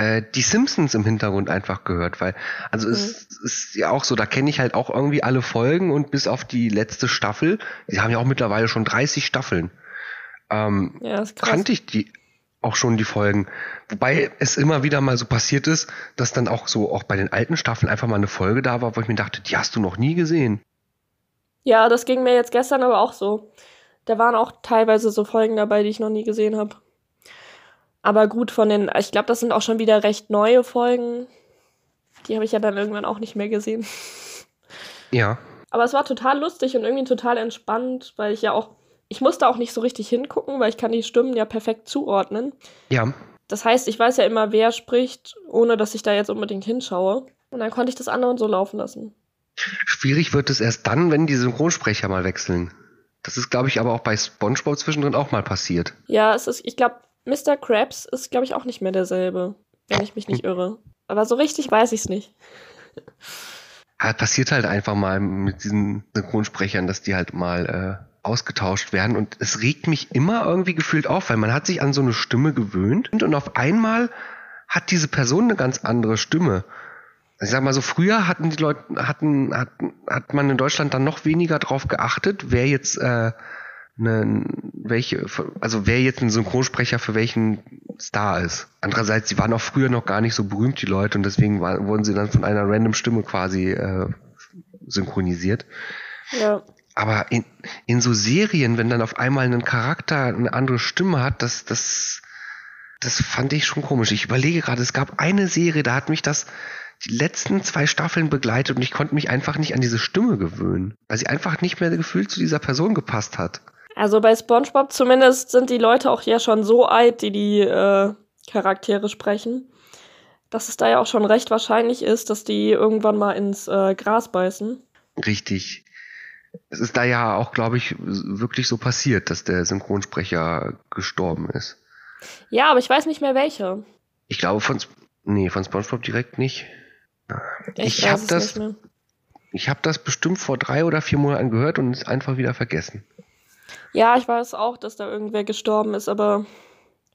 äh, die Simpsons im Hintergrund einfach gehört, weil, also mhm. es ist ja auch so, da kenne ich halt auch irgendwie alle Folgen und bis auf die letzte Staffel, die haben ja auch mittlerweile schon 30 Staffeln, ähm, ja, kannte ich die auch schon die Folgen. Wobei es immer wieder mal so passiert ist, dass dann auch so auch bei den alten Staffeln einfach mal eine Folge da war, wo ich mir dachte, die hast du noch nie gesehen. Ja, das ging mir jetzt gestern aber auch so. Da waren auch teilweise so Folgen dabei, die ich noch nie gesehen habe. Aber gut, von den, ich glaube, das sind auch schon wieder recht neue Folgen. Die habe ich ja dann irgendwann auch nicht mehr gesehen. Ja. Aber es war total lustig und irgendwie total entspannt, weil ich ja auch, ich musste auch nicht so richtig hingucken, weil ich kann die Stimmen ja perfekt zuordnen. Ja. Das heißt, ich weiß ja immer, wer spricht, ohne dass ich da jetzt unbedingt hinschaue. Und dann konnte ich das andere so laufen lassen. Schwierig wird es erst dann, wenn die Synchronsprecher mal wechseln. Das ist, glaube ich, aber auch bei SpongeBob zwischendrin auch mal passiert. Ja, es ist, ich glaube, Mr. Krabs ist, glaube ich, auch nicht mehr derselbe, wenn ich mich nicht irre. Aber so richtig weiß ich es nicht. Ja, passiert halt einfach mal mit diesen Synchronsprechern, dass die halt mal äh, ausgetauscht werden. Und es regt mich immer irgendwie gefühlt auf, weil man hat sich an so eine Stimme gewöhnt und auf einmal hat diese Person eine ganz andere Stimme. Also ich sag mal so, früher hatten die Leute, hatten, hatten, hat man in Deutschland dann noch weniger drauf geachtet, wer jetzt äh, ne, welche, also wer jetzt ein Synchronsprecher für welchen Star ist. Andererseits, sie waren auch früher noch gar nicht so berühmt, die Leute, und deswegen war, wurden sie dann von einer random Stimme quasi äh, synchronisiert. Ja. Aber in, in so Serien, wenn dann auf einmal ein Charakter eine andere Stimme hat, das, das, das fand ich schon komisch. Ich überlege gerade, es gab eine Serie, da hat mich das die letzten zwei Staffeln begleitet und ich konnte mich einfach nicht an diese Stimme gewöhnen, weil sie einfach nicht mehr gefühlt zu dieser Person gepasst hat. Also bei SpongeBob zumindest sind die Leute auch ja schon so alt, die die äh, Charaktere sprechen, dass es da ja auch schon recht wahrscheinlich ist, dass die irgendwann mal ins äh, Gras beißen. Richtig. Es ist da ja auch, glaube ich, wirklich so passiert, dass der Synchronsprecher gestorben ist. Ja, aber ich weiß nicht mehr welche. Ich glaube von, nee, von SpongeBob direkt nicht. Ich, ich habe das, ich habe das bestimmt vor drei oder vier Monaten gehört und es einfach wieder vergessen. Ja, ich weiß auch, dass da irgendwer gestorben ist, aber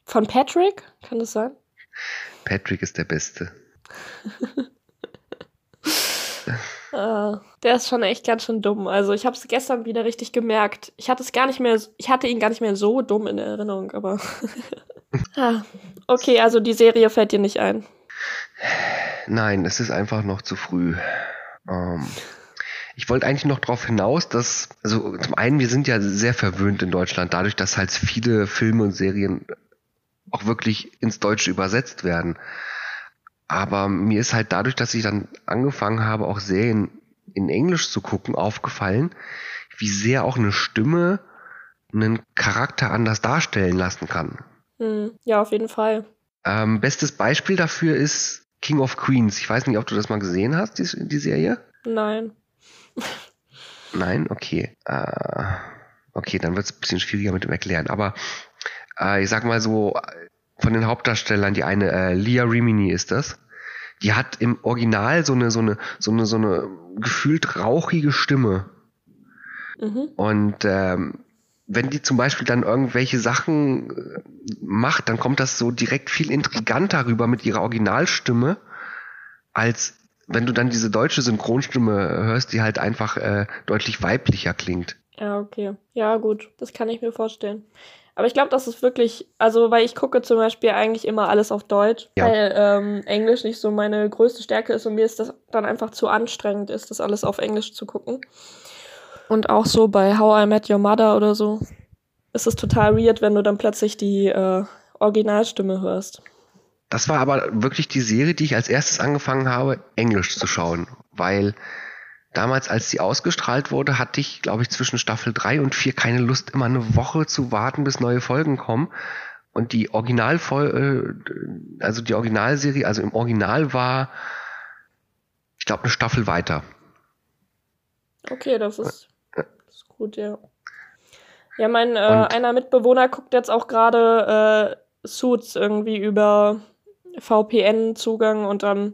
von Patrick kann das sein? Patrick ist der Beste. uh, der ist schon echt ganz schön dumm. Also ich habe es gestern wieder richtig gemerkt. Ich hatte es gar nicht mehr, ich hatte ihn gar nicht mehr so dumm in Erinnerung, aber ah, okay, also die Serie fällt dir nicht ein. Nein, es ist einfach noch zu früh. Ähm, ich wollte eigentlich noch darauf hinaus, dass, also zum einen, wir sind ja sehr verwöhnt in Deutschland, dadurch, dass halt viele Filme und Serien auch wirklich ins Deutsche übersetzt werden. Aber mir ist halt dadurch, dass ich dann angefangen habe, auch Serien in Englisch zu gucken, aufgefallen, wie sehr auch eine Stimme einen Charakter anders darstellen lassen kann. Hm, ja, auf jeden Fall. Ähm, bestes Beispiel dafür ist King of Queens. Ich weiß nicht, ob du das mal gesehen hast, die, die Serie? Nein. Nein, okay. Äh, okay, dann wird es ein bisschen schwieriger mit dem Erklären. Aber äh, ich sag mal so, von den Hauptdarstellern, die eine, äh, Leah Rimini ist das. Die hat im Original so eine, so eine, so eine, so eine gefühlt rauchige Stimme. Mhm. Und ähm, wenn die zum Beispiel dann irgendwelche Sachen äh, macht, dann kommt das so direkt viel intriganter rüber mit ihrer Originalstimme, als wenn du dann diese deutsche Synchronstimme hörst, die halt einfach äh, deutlich weiblicher klingt. Ja, okay. Ja, gut. Das kann ich mir vorstellen. Aber ich glaube, das ist wirklich, also weil ich gucke zum Beispiel eigentlich immer alles auf Deutsch, ja. weil ähm, Englisch nicht so meine größte Stärke ist und mir ist das dann einfach zu anstrengend ist, das alles auf Englisch zu gucken. Und auch so bei How I Met Your Mother oder so ist es total weird, wenn du dann plötzlich die äh, Originalstimme hörst. Das war aber wirklich die Serie, die ich als erstes angefangen habe, Englisch zu schauen, weil damals, als sie ausgestrahlt wurde, hatte ich, glaube ich, zwischen Staffel 3 und 4 keine Lust, immer eine Woche zu warten, bis neue Folgen kommen. Und die Originalfolge, äh, also die Originalserie, also im Original war, ich glaube, eine Staffel weiter. Okay, das ist gut, ja. Ja, mein äh, einer Mitbewohner guckt jetzt auch gerade äh, Suits irgendwie über VPN-Zugang und dann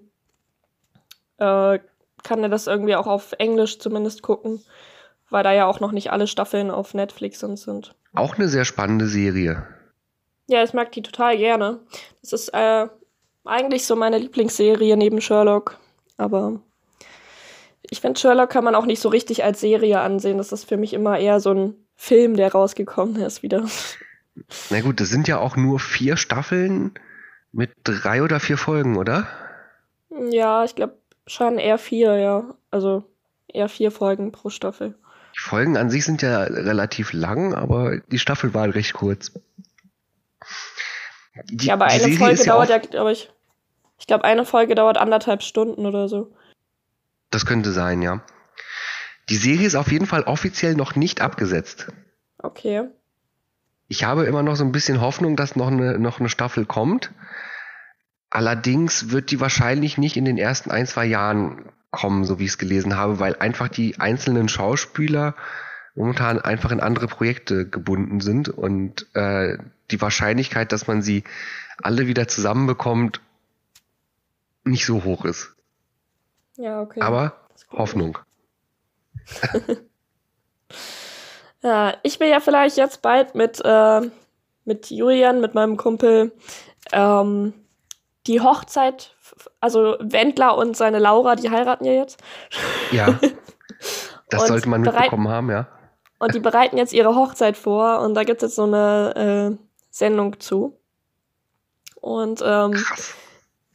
äh, kann er das irgendwie auch auf Englisch zumindest gucken, weil da ja auch noch nicht alle Staffeln auf Netflix sind. Auch eine sehr spannende Serie. Ja, ich mag die total gerne. Das ist äh, eigentlich so meine Lieblingsserie neben Sherlock, aber ich finde, Sherlock kann man auch nicht so richtig als Serie ansehen. Das ist für mich immer eher so ein Film, der rausgekommen ist wieder. Na gut, das sind ja auch nur vier Staffeln mit drei oder vier Folgen, oder? Ja, ich glaube schon eher vier, ja. Also eher vier Folgen pro Staffel. Die Folgen an sich sind ja relativ lang, aber die Staffel war halt recht kurz. Die, ja, aber eine Serie Folge dauert ja, glaube ich. Ich glaube, eine Folge dauert anderthalb Stunden oder so. Das könnte sein, ja. Die Serie ist auf jeden Fall offiziell noch nicht abgesetzt. Okay. Ich habe immer noch so ein bisschen Hoffnung, dass noch eine, noch eine Staffel kommt. Allerdings wird die wahrscheinlich nicht in den ersten ein, zwei Jahren kommen, so wie ich es gelesen habe, weil einfach die einzelnen Schauspieler momentan einfach in andere Projekte gebunden sind und äh, die Wahrscheinlichkeit, dass man sie alle wieder zusammenbekommt, nicht so hoch ist. Ja, okay. Aber Hoffnung. ja, ich will ja vielleicht jetzt bald mit, äh, mit Julian, mit meinem Kumpel, ähm, die Hochzeit, also Wendler und seine Laura, die heiraten ja jetzt. Ja. Das sollte man mitbekommen haben, ja. Und die bereiten jetzt ihre Hochzeit vor und da gibt es jetzt so eine äh, Sendung zu. Und ähm, Krass.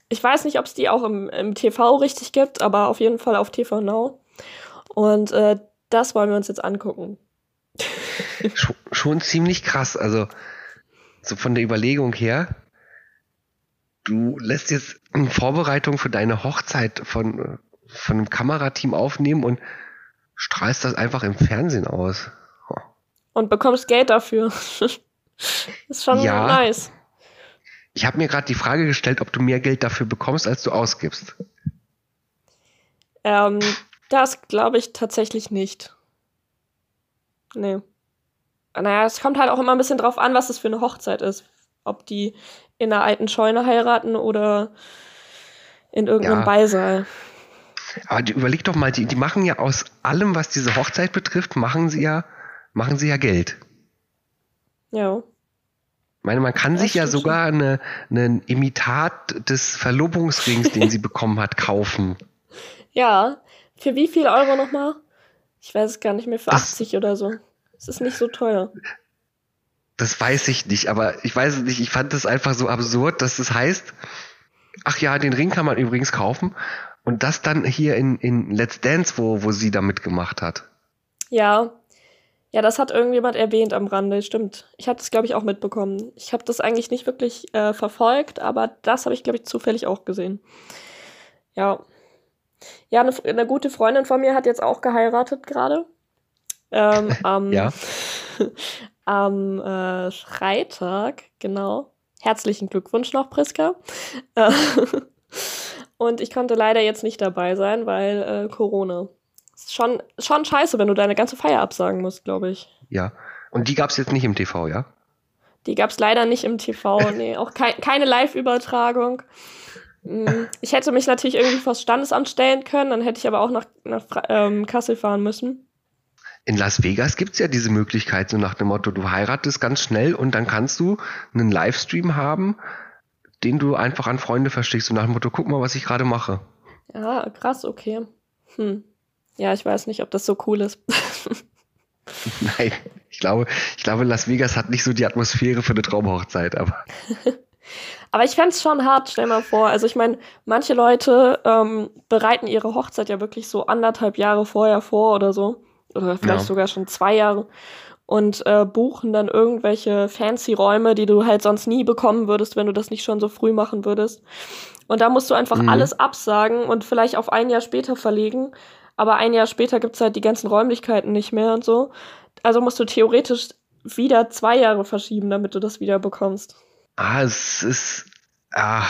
ich weiß nicht, ob es die auch im, im TV richtig gibt, aber auf jeden Fall auf TV Now. Und äh, das wollen wir uns jetzt angucken. schon, schon ziemlich krass. Also so von der Überlegung her, du lässt jetzt eine Vorbereitung für deine Hochzeit von, von einem Kamerateam aufnehmen und strahlst das einfach im Fernsehen aus. Oh. Und bekommst Geld dafür. ist schon ja, nice. Ich habe mir gerade die Frage gestellt, ob du mehr Geld dafür bekommst, als du ausgibst. Ähm, das glaube ich tatsächlich nicht. Nee. Naja, es kommt halt auch immer ein bisschen drauf an, was das für eine Hochzeit ist. Ob die in einer alten Scheune heiraten oder in irgendeinem ja. Beisaal. Aber die, überleg doch mal, die, die machen ja aus allem, was diese Hochzeit betrifft, machen sie ja, machen sie ja Geld. Ja. Ich meine, man kann das sich ja sogar eine, einen Imitat des Verlobungsrings, den sie bekommen hat, kaufen. Ja. Für wie viel Euro nochmal? Ich weiß es gar nicht mehr, für das, 80 oder so. Es ist nicht so teuer. Das weiß ich nicht, aber ich weiß es nicht. Ich fand das einfach so absurd, dass es das heißt, ach ja, den Ring kann man übrigens kaufen. Und das dann hier in, in Let's Dance, wo, wo sie da mitgemacht hat. Ja. Ja, das hat irgendjemand erwähnt am Rande, stimmt. Ich habe das, glaube ich, auch mitbekommen. Ich habe das eigentlich nicht wirklich äh, verfolgt, aber das habe ich, glaube ich, zufällig auch gesehen. Ja. Ja, eine, eine, gute Freundin von mir hat jetzt auch geheiratet gerade. Ähm, am, ja. am äh, Freitag, genau. Herzlichen Glückwunsch noch, Priska. Äh, und ich konnte leider jetzt nicht dabei sein, weil äh, Corona. Ist schon, schon scheiße, wenn du deine ganze Feier absagen musst, glaube ich. Ja. Und die gab es jetzt nicht im TV, ja? Die gab es leider nicht im TV, nee. Auch kei keine Live-Übertragung. Mm, ich hätte mich natürlich irgendwie vors Standesamt stellen können, dann hätte ich aber auch nach, nach ähm, Kassel fahren müssen in Las Vegas gibt's ja diese Möglichkeit, so nach dem Motto, du heiratest ganz schnell und dann kannst du einen Livestream haben, den du einfach an Freunde verstickst, so nach dem Motto, guck mal, was ich gerade mache. Ja, krass, okay. Hm. Ja, ich weiß nicht, ob das so cool ist. Nein, ich glaube, ich glaube, Las Vegas hat nicht so die Atmosphäre für eine Traumhochzeit, aber. aber ich fände schon hart, stell mal vor. Also ich meine, manche Leute ähm, bereiten ihre Hochzeit ja wirklich so anderthalb Jahre vorher vor oder so oder vielleicht ja. sogar schon zwei Jahre und äh, buchen dann irgendwelche fancy Räume, die du halt sonst nie bekommen würdest, wenn du das nicht schon so früh machen würdest. Und da musst du einfach mhm. alles absagen und vielleicht auf ein Jahr später verlegen. Aber ein Jahr später gibt's halt die ganzen Räumlichkeiten nicht mehr und so. Also musst du theoretisch wieder zwei Jahre verschieben, damit du das wieder bekommst. Ah, es ist. Ah,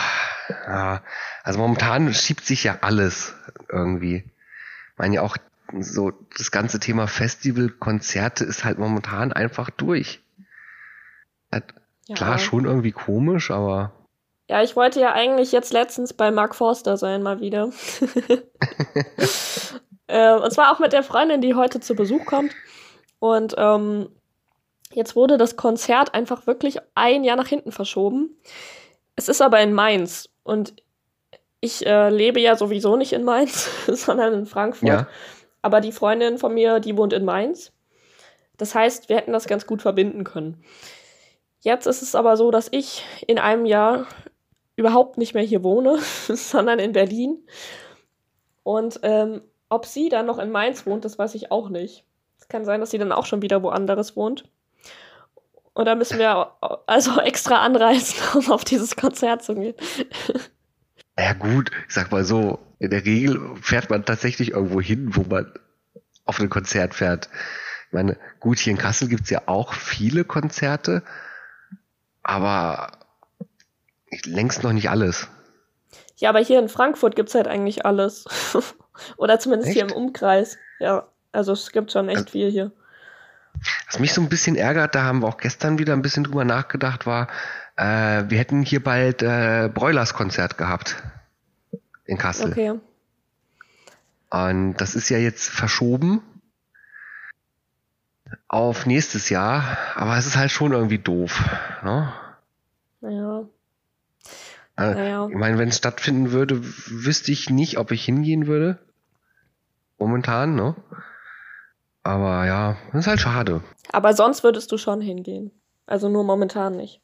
ah. Also momentan schiebt sich ja alles irgendwie. Ich meine ja auch so das ganze Thema Festival, Konzerte ist halt momentan einfach durch. Ja. Klar, schon irgendwie komisch, aber. Ja, ich wollte ja eigentlich jetzt letztens bei Mark Forster sein, mal wieder. äh, und zwar auch mit der Freundin, die heute zu Besuch kommt. Und ähm, jetzt wurde das Konzert einfach wirklich ein Jahr nach hinten verschoben. Es ist aber in Mainz. Und ich äh, lebe ja sowieso nicht in Mainz, sondern in Frankfurt. Ja. Aber die Freundin von mir, die wohnt in Mainz. Das heißt, wir hätten das ganz gut verbinden können. Jetzt ist es aber so, dass ich in einem Jahr überhaupt nicht mehr hier wohne, sondern in Berlin. Und ähm, ob sie dann noch in Mainz wohnt, das weiß ich auch nicht. Es kann sein, dass sie dann auch schon wieder woanders wohnt. Und da müssen wir also extra anreisen, um auf dieses Konzert zu gehen. Ja gut, ich sag mal so, in der Regel fährt man tatsächlich irgendwo hin, wo man auf ein Konzert fährt. Ich meine, gut, hier in Kassel gibt's ja auch viele Konzerte, aber längst noch nicht alles. Ja, aber hier in Frankfurt gibt's halt eigentlich alles. Oder zumindest echt? hier im Umkreis. Ja, also es gibt schon echt also, viel hier. Was mich so ein bisschen ärgert, da haben wir auch gestern wieder ein bisschen drüber nachgedacht, war, äh, wir hätten hier bald äh, Broilers Konzert gehabt in Kassel. Okay. Und das ist ja jetzt verschoben auf nächstes Jahr, aber es ist halt schon irgendwie doof. Ne? Ja. Äh, naja. Ich meine, wenn es stattfinden würde, wüsste ich nicht, ob ich hingehen würde. Momentan, ne? Aber ja, das ist halt schade. Aber sonst würdest du schon hingehen. Also nur momentan nicht.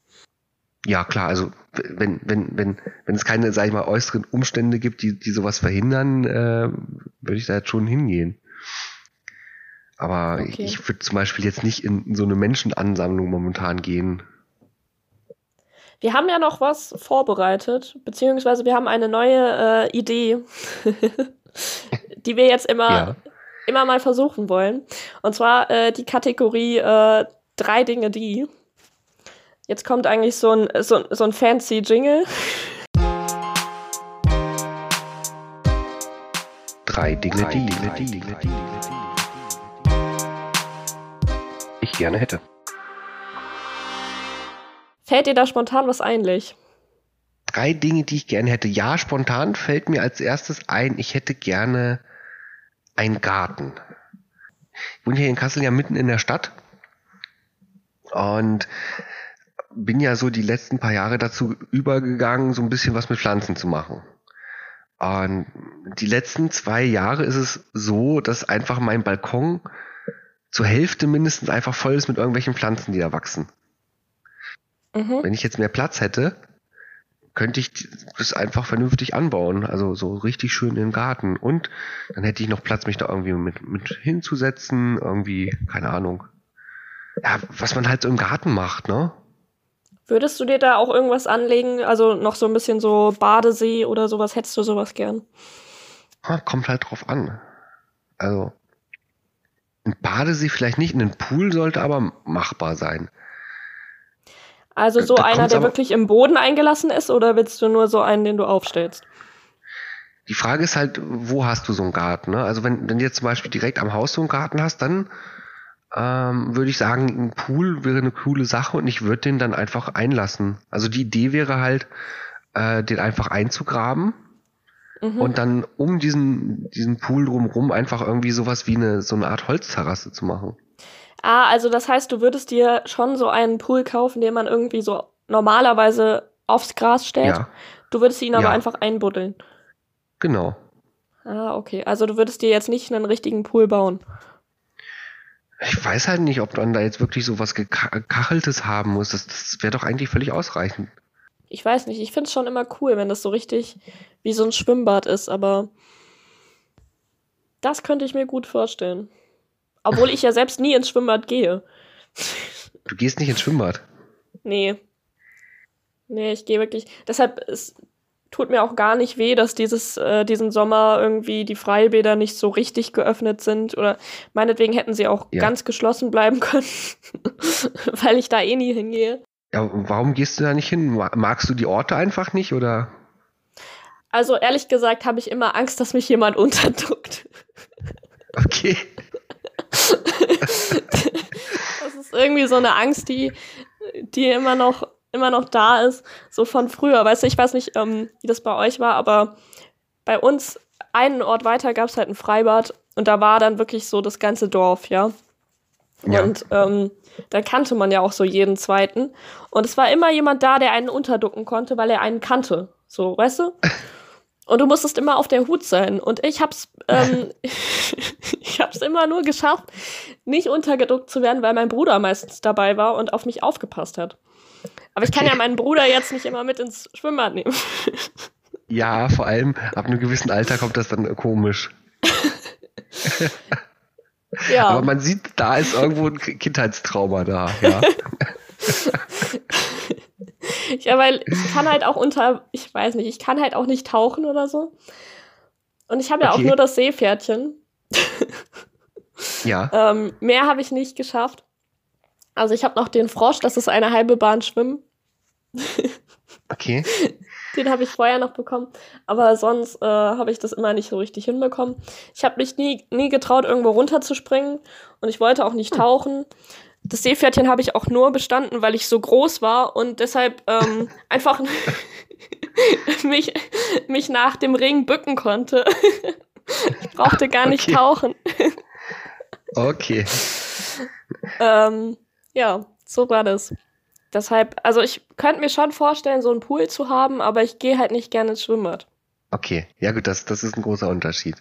Ja, klar, also wenn, wenn, wenn, wenn es keine, sag ich mal, äußeren Umstände gibt, die, die sowas verhindern, äh, würde ich da jetzt schon hingehen. Aber okay. ich würde zum Beispiel jetzt nicht in so eine Menschenansammlung momentan gehen. Wir haben ja noch was vorbereitet, beziehungsweise wir haben eine neue äh, Idee, die wir jetzt immer, ja. immer mal versuchen wollen. Und zwar äh, die Kategorie äh, drei Dinge, die. Jetzt kommt eigentlich so ein, so, so ein fancy Jingle. Drei Dinge, die, Dinge, die, Dinge, die ich gerne hätte. Fällt dir da spontan was einlich? Drei Dinge, die ich gerne hätte. Ja, spontan fällt mir als erstes ein, ich hätte gerne einen Garten. Ich wohne hier in Kassel ja mitten in der Stadt und bin ja so die letzten paar Jahre dazu übergegangen, so ein bisschen was mit Pflanzen zu machen. Und die letzten zwei Jahre ist es so, dass einfach mein Balkon zur Hälfte mindestens einfach voll ist mit irgendwelchen Pflanzen, die da wachsen. Mhm. Wenn ich jetzt mehr Platz hätte, könnte ich das einfach vernünftig anbauen. Also so richtig schön im Garten. Und dann hätte ich noch Platz, mich da irgendwie mit, mit hinzusetzen. Irgendwie, keine Ahnung. Ja, was man halt so im Garten macht, ne? Würdest du dir da auch irgendwas anlegen? Also noch so ein bisschen so Badesee oder sowas? Hättest du sowas gern? Ha, kommt halt drauf an. Also, ein Badesee vielleicht nicht, ein Pool sollte aber machbar sein. Also so da einer, der wirklich im Boden eingelassen ist, oder willst du nur so einen, den du aufstellst? Die Frage ist halt, wo hast du so einen Garten? Ne? Also wenn, wenn du jetzt zum Beispiel direkt am Haus so einen Garten hast, dann ähm, würde ich sagen, ein Pool wäre eine coole Sache und ich würde den dann einfach einlassen. Also die Idee wäre halt, äh, den einfach einzugraben mhm. und dann um diesen, diesen Pool drumherum einfach irgendwie sowas wie eine, so eine Art Holzterrasse zu machen. Ah, also das heißt, du würdest dir schon so einen Pool kaufen, den man irgendwie so normalerweise aufs Gras stellt. Ja. Du würdest ihn aber ja. einfach einbuddeln. Genau. Ah, okay. Also du würdest dir jetzt nicht einen richtigen Pool bauen. Ich weiß halt nicht, ob man da jetzt wirklich so was Gekacheltes haben muss. Das, das wäre doch eigentlich völlig ausreichend. Ich weiß nicht. Ich finde es schon immer cool, wenn das so richtig wie so ein Schwimmbad ist, aber das könnte ich mir gut vorstellen. Obwohl ich ja selbst nie ins Schwimmbad gehe. Du gehst nicht ins Schwimmbad? Nee. Nee, ich gehe wirklich. Deshalb, es tut mir auch gar nicht weh, dass dieses, äh, diesen Sommer irgendwie die Freibäder nicht so richtig geöffnet sind. Oder meinetwegen hätten sie auch ja. ganz geschlossen bleiben können, weil ich da eh nie hingehe. Ja, warum gehst du da nicht hin? Magst du die Orte einfach nicht oder? Also ehrlich gesagt habe ich immer Angst, dass mich jemand unterdrückt. Okay. das ist irgendwie so eine Angst, die, die immer noch, immer noch da ist, so von früher. Weißt du, ich weiß nicht, ähm, wie das bei euch war, aber bei uns einen Ort weiter gab es halt ein Freibad und da war dann wirklich so das ganze Dorf, ja. ja. Und ähm, da kannte man ja auch so jeden zweiten. Und es war immer jemand da, der einen unterducken konnte, weil er einen kannte. So, weißt du? Und du musstest immer auf der Hut sein. Und ich hab's, ähm, ich hab's immer nur geschafft, nicht untergedruckt zu werden, weil mein Bruder meistens dabei war und auf mich aufgepasst hat. Aber ich kann ja meinen Bruder jetzt nicht immer mit ins Schwimmbad nehmen. ja, vor allem ab einem gewissen Alter kommt das dann komisch. ja. Aber man sieht, da ist irgendwo ein Kindheitstrauma da, ja. Ja, weil ich kann halt auch unter, ich weiß nicht, ich kann halt auch nicht tauchen oder so. Und ich habe ja okay. auch nur das Seepferdchen. Ja. Ähm, mehr habe ich nicht geschafft. Also ich habe noch den Frosch, das ist eine halbe Bahn Schwimmen. Okay. Den habe ich vorher noch bekommen. Aber sonst äh, habe ich das immer nicht so richtig hinbekommen. Ich habe mich nie, nie getraut, irgendwo runterzuspringen. Und ich wollte auch nicht tauchen. Das Seepferdchen habe ich auch nur bestanden, weil ich so groß war und deshalb ähm, einfach mich, mich nach dem Ring bücken konnte. ich brauchte gar nicht Okay. tauchen. Okay. ähm, ja, so war das. Deshalb, also ich könnte mir schon vorstellen, so einen Pool zu haben, aber ich gehe halt nicht gerne ins Schwimmbad. Okay. Ja gut, das, das ist ein großer Unterschied.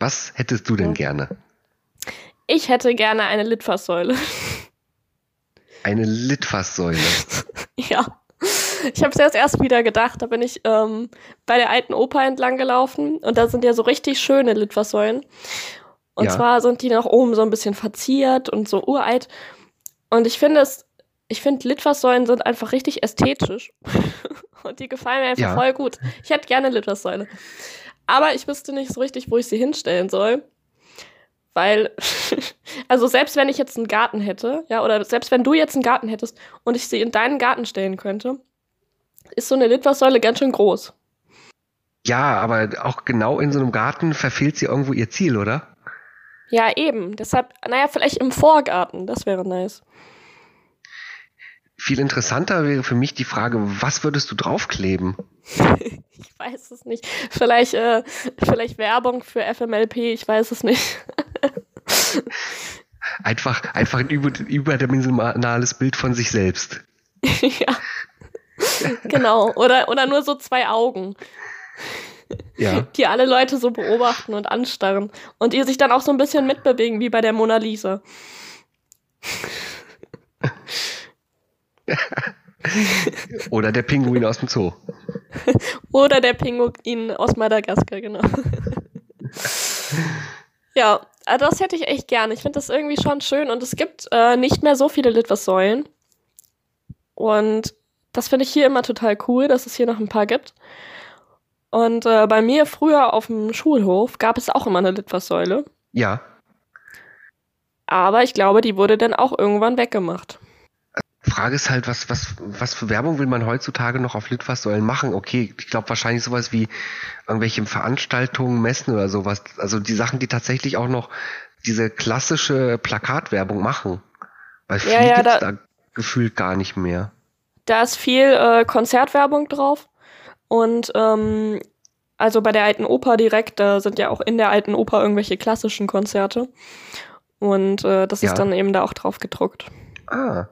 Was hättest du denn Ja. gerne? Ich hätte gerne eine Litfaßsäule. Eine Litfaßsäule. ja. Ich habe es jetzt erst wieder gedacht. Da bin ich ähm, bei der alten Oper entlang gelaufen und da sind ja so richtig schöne Litfaßsäulen. Und Ja. zwar sind die nach oben so ein bisschen verziert und so uralt. Und ich finde es, ich finde Litfaßsäulen sind einfach richtig ästhetisch. und die gefallen mir einfach Ja. voll gut. Ich hätte gerne Litfaßsäule. Aber ich wüsste nicht so richtig, wo ich sie hinstellen soll. Weil, also selbst wenn ich jetzt einen Garten hätte, ja, oder selbst wenn du jetzt einen Garten hättest und ich sie in deinen Garten stellen könnte, ist so eine Litfaßsäule ganz schön groß. Ja, aber auch genau in so einem Garten verfehlt sie irgendwo ihr Ziel, oder? Ja, eben. Deshalb, naja, vielleicht im Vorgarten, das wäre nice. Viel interessanter wäre für mich die Frage, was würdest du draufkleben? Ich weiß es nicht. Vielleicht, äh, vielleicht Werbung für FMLP, ich weiß es nicht. Einfach, einfach ein über, überdimensionales Bild von sich selbst. ja. genau. Oder, oder nur so zwei Augen, Ja. die alle Leute so beobachten und anstarren. Und die sich dann auch so ein bisschen mitbewegen, wie bei der Mona Lisa. Oder der Pinguin aus dem Zoo. Oder der Pinguin aus Madagaskar, genau. ja, also das hätte ich echt gerne. Ich finde das irgendwie schon schön. Und es gibt äh, nicht mehr so viele Litfaßsäulen. Und das finde ich hier immer total cool, dass es hier noch ein paar gibt. Und äh, bei mir früher auf dem Schulhof gab es auch immer eine Litfaßsäule. Ja. Aber ich glaube, die wurde dann auch irgendwann weggemacht. Frage ist halt, was, was, was für Werbung will man heutzutage noch auf Litfaßsäulen machen? Okay, ich glaube wahrscheinlich sowas wie irgendwelche Veranstaltungen, Messen oder sowas. Also die Sachen, die tatsächlich auch noch diese klassische Plakatwerbung machen. Weil viel Ja, ja, gibt's da- da gefühlt gar nicht mehr. Da ist viel äh, Konzertwerbung drauf. Und ähm, also bei der alten Oper direkt, da sind ja auch in der alten Oper irgendwelche klassischen Konzerte. Und äh, das Ja. ist dann eben da auch drauf gedruckt. Ah.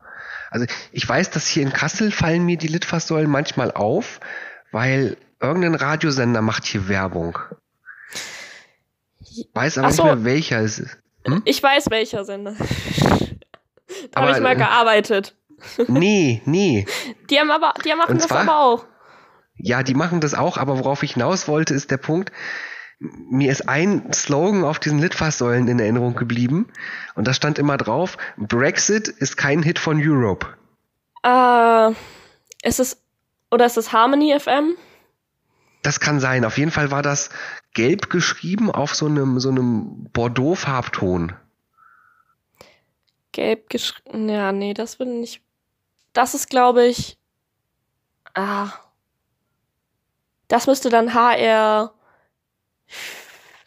Also ich weiß, dass hier in Kassel fallen mir die Litfaßsäulen manchmal auf, weil irgendein Radiosender macht hier Werbung. Weiß aber so. nicht mehr welcher es ist. Hm? Ich weiß, welcher Sender. da habe ich mal äh, gearbeitet. Nee, nee. Die haben aber, die machen Und das zwar? aber auch. Ja, die machen das auch, aber worauf ich hinaus wollte, ist der Punkt, mir ist ein Slogan auf diesen Litfaßsäulen in Erinnerung geblieben und da stand immer drauf, Brexit ist kein Hit von Europe. Äh, ist es, oder ist es Harmony FM? Das kann sein. Auf jeden Fall war das gelb geschrieben auf so einem, so einem Bordeaux-Farbton. Gelb geschrieben. Ja, nee, das würde nicht. Das ist, glaube ich. Ah. Das müsste dann HR.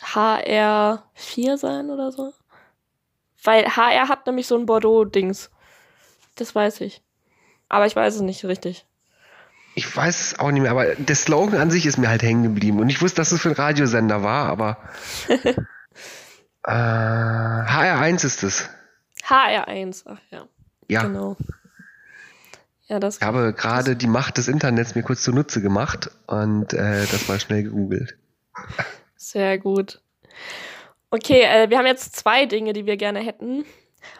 HR4 sein oder so. Weil HR hat nämlich so ein Bordeaux-Dings. Das weiß ich. Aber ich weiß es nicht richtig. Ich weiß es auch nicht mehr, aber der Slogan an sich ist mir halt hängen geblieben. Und ich wusste, dass es für einen Radiosender war, aber äh, HR1 ist es. HR1, ach ja. Ja. Genau. Ja, das. Ich habe gerade die Macht des Internets mir kurz zunutze gemacht und äh, das mal schnell gegoogelt. Sehr gut. Okay, äh, wir haben jetzt zwei Dinge, die wir gerne hätten.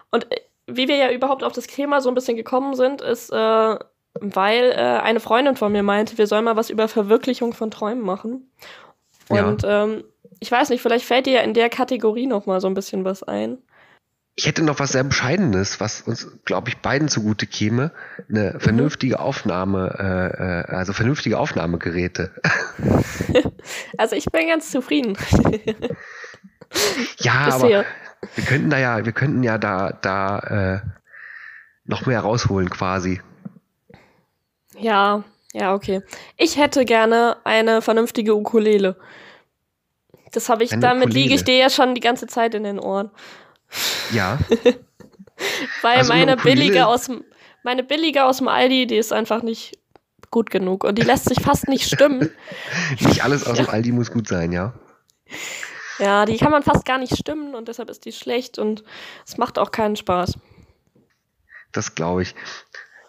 Und äh, wie wir ja überhaupt auf das Thema so ein bisschen gekommen sind, ist, äh, weil äh, eine Freundin von mir meinte, wir sollen mal was über Verwirklichung von Träumen machen. Ja. Und ähm, ich weiß nicht, vielleicht fällt dir ja in der Kategorie noch mal so ein bisschen was ein. Ich hätte noch was sehr Bescheidenes, was uns, glaube ich, beiden zugute käme. Eine vernünftige Aufnahme, äh, äh, also vernünftige Aufnahmegeräte. Also ich bin ganz zufrieden. Ja, Bisher. aber wir könnten da ja, wir könnten ja da, da äh, noch mehr rausholen quasi. Ja, ja, okay. Ich hätte gerne eine vernünftige Ukulele. Das habe ich, Eine damit Ukulele. liege ich dir ja schon die ganze Zeit in den Ohren. Ja, Weil Also eine meine billige aus dem, meine billige aus dem Aldi, die ist einfach nicht gut genug. Und die lässt sich fast nicht stimmen. nicht alles aus dem Aldi muss gut sein, ja. Ja, die kann man fast gar nicht stimmen und deshalb ist die schlecht und es macht auch keinen Spaß. Das glaube ich.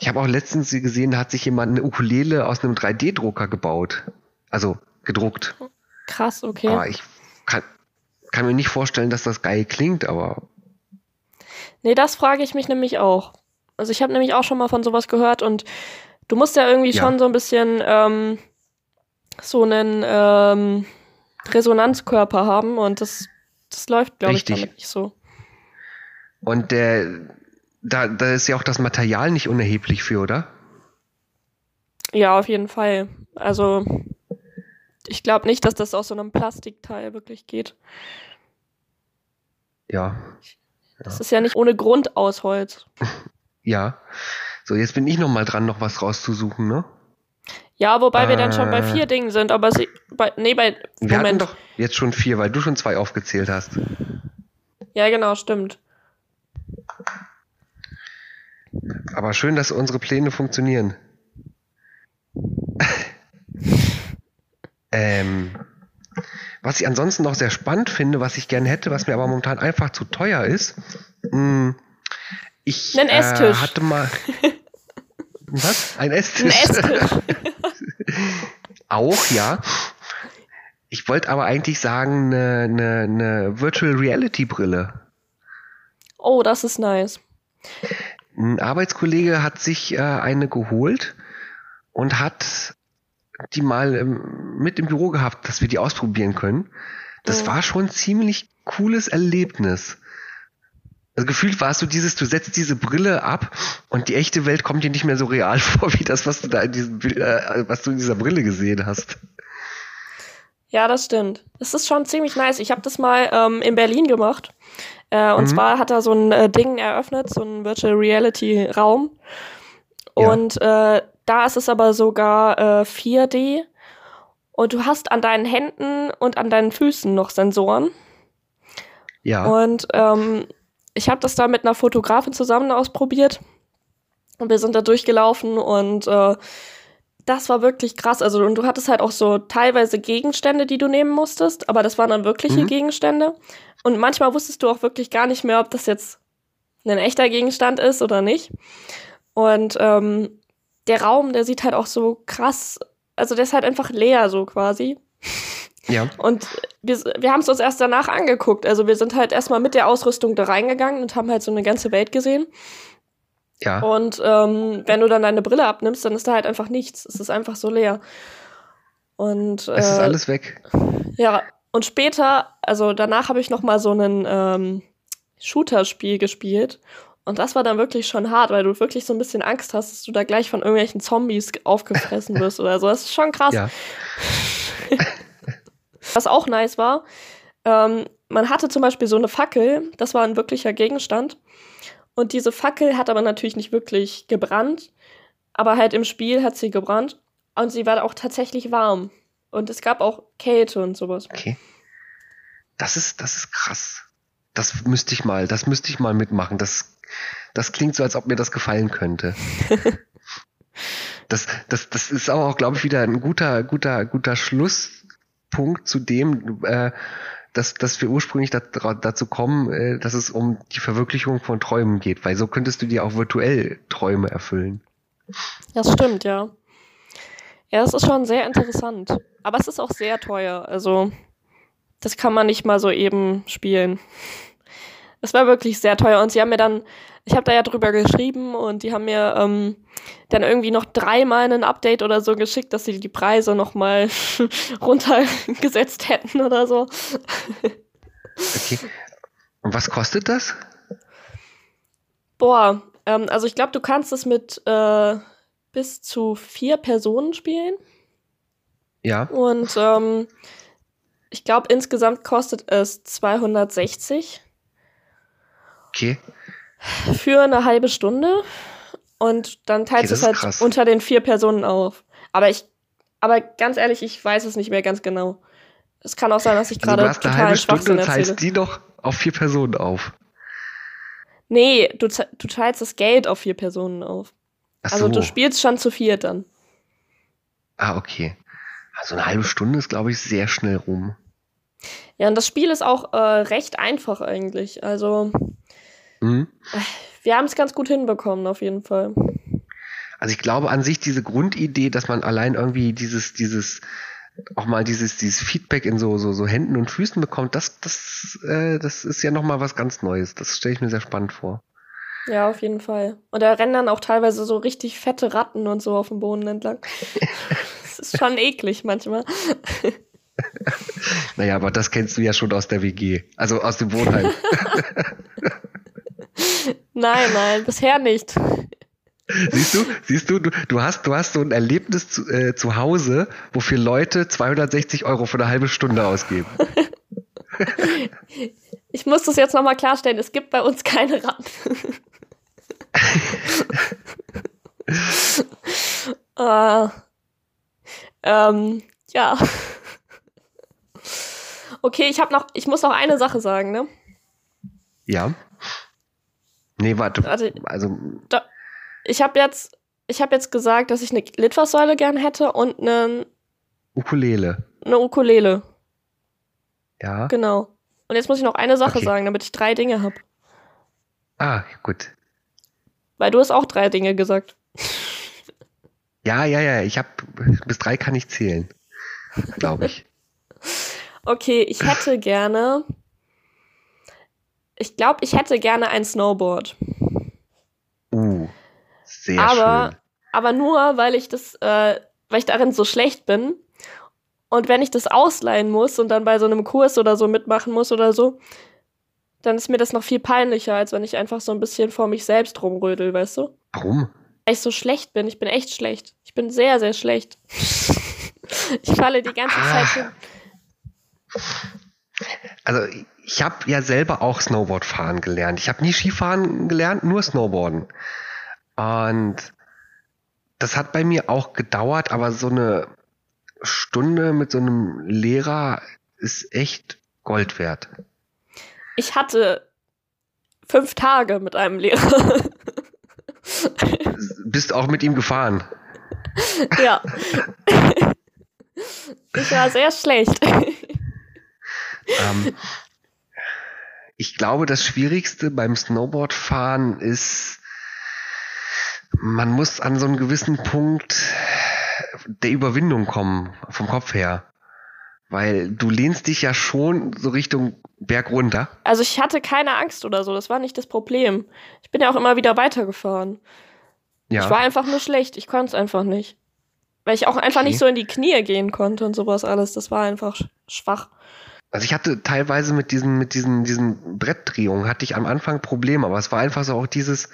Ich habe auch letztens gesehen, da hat sich jemand eine Ukulele aus einem 3D-Drucker gebaut. Also gedruckt. Krass, okay. Aber ich kann, kann mir nicht vorstellen, dass das geil klingt, aber Nee, das frage ich mich nämlich auch. Also ich habe nämlich auch schon mal von sowas gehört und du musst ja irgendwie Ja. schon so ein bisschen ähm, so einen ähm, Resonanzkörper haben und das, das läuft, glaube ich, Richtig. damit nicht so. und der da, da ist ja auch das Material nicht unerheblich für, oder? Ja, auf jeden Fall. Also ich glaube nicht, dass das aus so einem Plastikteil wirklich geht. Ja. Das ist ja nicht ohne Grund aus Holz. Ja. So, jetzt bin ich noch mal dran, noch was rauszusuchen, ne? Ja, wobei wir dann schon bei Äh. vier Dingen sind, aber sie, bei, nee, bei, Wir hatten Moment. doch jetzt schon vier, weil du schon zwei aufgezählt hast. Ja, genau, stimmt. Aber schön, dass unsere Pläne funktionieren. ähm, was ich ansonsten noch sehr spannend finde, was ich gerne hätte, was mir aber momentan einfach zu teuer ist. mh, Ich Ein Esstisch. Äh, hatte mal. was? Ein Esstisch? Ein Esstisch. Auch, ja. Ich wollte aber eigentlich sagen, eine, eine, eine Virtual Reality Brille. Oh, das ist nice. Ein Arbeitskollege hat sich äh, eine geholt und hat die mal ähm, mit im Büro gehabt, dass wir die ausprobieren können. Das Mhm. war schon ein ziemlich cooles Erlebnis. Also gefühlt warst du dieses, du setzt diese Brille ab und die echte Welt kommt dir nicht mehr so real vor, wie das, was du da in diesem, äh, was du in dieser Brille gesehen hast. Ja, das stimmt. Das ist schon ziemlich nice. Ich habe das mal ähm, in Berlin gemacht. Äh, und Mhm. zwar hat er so ein äh, Ding eröffnet, so ein Virtual Reality Raum. Ja. Und äh, da ist es aber sogar äh, 4D. Und du hast an deinen Händen und an deinen Füßen noch Sensoren. Ja. Und ähm, ich habe das da mit einer Fotografin zusammen ausprobiert. Und wir sind da durchgelaufen und äh, das war wirklich krass. Also, und du hattest halt auch so teilweise Gegenstände, die du nehmen musstest, aber das waren dann wirkliche Mhm. Gegenstände. Und manchmal wusstest du auch wirklich gar nicht mehr, ob das jetzt ein echter Gegenstand ist oder nicht. Und ähm, der Raum, der sieht halt auch so krass, also der ist halt einfach leer so quasi. ja. Und wir, wir haben es uns erst danach angeguckt. Also wir sind halt erstmal mit der Ausrüstung da reingegangen und haben halt so eine ganze Welt gesehen. Ja. Und ähm, wenn du dann deine Brille abnimmst, dann ist da halt einfach nichts. Es ist einfach so leer. Und Es ist äh, alles weg. ja, und später, also danach habe ich noch mal so ein ähm, Shooter-Spiel gespielt. Und das war dann wirklich schon hart, weil du wirklich so ein bisschen Angst hast, dass du da gleich von irgendwelchen Zombies aufgefressen wirst oder so. Das ist schon krass. Ja. Was auch nice war, ähm, man hatte zum Beispiel so eine Fackel, das war ein wirklicher Gegenstand. Und diese Fackel hat aber natürlich nicht wirklich gebrannt, aber halt im Spiel hat sie gebrannt und sie war auch tatsächlich warm. Und es gab auch Kälte und sowas. Okay. Das ist, das ist krass. Das müsste ich mal, das müsste ich mal mitmachen. Das, das klingt so, als ob mir das gefallen könnte. das, das, das ist aber auch, glaube ich, wieder ein guter, guter, guter Schlusspunkt zu dem, äh, dass, dass wir ursprünglich da, dazu kommen, äh, dass es um die Verwirklichung von Träumen geht, weil so könntest du dir auch virtuell Träume erfüllen. Das stimmt, ja. Ja, das ist schon sehr interessant. Aber es ist auch sehr teuer. Also, das kann man nicht mal so eben spielen. Es war wirklich sehr teuer. Und sie haben mir dann, ich habe da ja drüber geschrieben und die haben mir ähm, dann irgendwie noch dreimal ein Update oder so geschickt, dass sie die Preise nochmal runtergesetzt hätten oder so. Okay. Und was kostet das? Boah, ähm, also ich glaube, du kannst es mit äh, bis zu vier Personen spielen. Ja. Und ähm, ich glaube, insgesamt kostet es 260. Okay. Für eine halbe Stunde. Und dann teilt okay, es halt krass. unter den vier Personen auf. Aber ich, aber ganz ehrlich, ich weiß es nicht mehr ganz genau. Es kann auch sein, dass ich also gerade also total eine halbe Stunde und teilst die doch auf vier Personen auf. Nee, du, du teilst das Geld auf vier Personen auf. Ach also du spielst schon zu viert dann. Ah, okay. Also eine halbe Stunde ist, glaube ich, sehr schnell rum. Ja, und das Spiel ist auch äh, recht einfach eigentlich. Also mhm. wir haben es ganz gut hinbekommen, auf jeden Fall. Also ich glaube an sich diese Grundidee, dass man allein irgendwie dieses, dieses, auch mal dieses, dieses Feedback in so, so, so Händen und Füßen bekommt, das, das, äh, das ist ja nochmal was ganz Neues. Das stelle ich mir sehr spannend vor. Ja, auf jeden Fall. Und da rennen dann auch teilweise so richtig fette Ratten und so auf dem Boden entlang. das ist schon eklig manchmal. naja, aber das kennst du ja schon aus der WG. Also aus dem Wohnheim. nein, nein, bisher nicht. Siehst du, siehst du, du, du hast, du hast so ein Erlebnis zu, äh, zu Hause, wofür Leute 260 Euro für eine halbe Stunde ausgeben. Ich muss das jetzt nochmal klarstellen, es gibt bei uns keine Ratten. uh, ähm, ja. Okay, ich habe noch, ich muss noch eine Sache sagen, ne? Ja. Nee, warte. warte also. Da, ich habe jetzt, ich habe jetzt gesagt, dass ich eine Litfaßsäule gern hätte und eine Ukulele. Eine Ukulele. Ja. Genau. Und jetzt muss ich noch eine Sache okay. sagen, damit ich drei Dinge habe. Ah, gut. Weil du hast auch drei Dinge gesagt. Ja, ja, ja. Ich habe bis drei kann ich zählen, glaube ich. okay, ich hätte gerne. Ich glaube, ich hätte gerne ein Snowboard. Uh, sehr aber, schön. Aber nur, weil ich das, äh, weil ich darin so schlecht bin. Und wenn ich das ausleihen muss und dann bei so einem Kurs oder so mitmachen muss oder so, dann ist mir das noch viel peinlicher, als wenn ich einfach so ein bisschen vor mich selbst rumrödel, weißt du? Warum? Weil ich so schlecht bin. Ich bin echt schlecht. Ich bin sehr, sehr schlecht. ich falle die ganze ah. Zeit hin. Also ich habe ja selber auch Snowboard fahren gelernt. Ich habe nie Skifahren gelernt, nur Snowboarden. Und das hat bei mir auch gedauert, aber so eine Stunde mit so einem Lehrer ist echt Gold wert. Ich hatte fünf Tage mit einem Lehrer. Bist auch mit ihm gefahren? Ja. Ich war sehr schlecht. Ähm, ich glaube, das Schwierigste beim Snowboardfahren ist, man muss an so einen gewissen Punkt der Überwindung kommen, vom Kopf her. Weil du lehnst dich ja schon so Richtung Berg runter. Also ich hatte keine Angst oder so, das war nicht das Problem. Ich bin ja auch immer wieder weitergefahren. Ja. Ich war einfach nur schlecht, ich konnte es einfach nicht. Weil ich auch einfach okay. nicht so in die Knie gehen konnte und sowas alles. Das war einfach schwach. Also ich hatte teilweise mit diesen, mit diesen, diesen Brettdrehungen hatte ich am Anfang Probleme, aber es war einfach so auch dieses,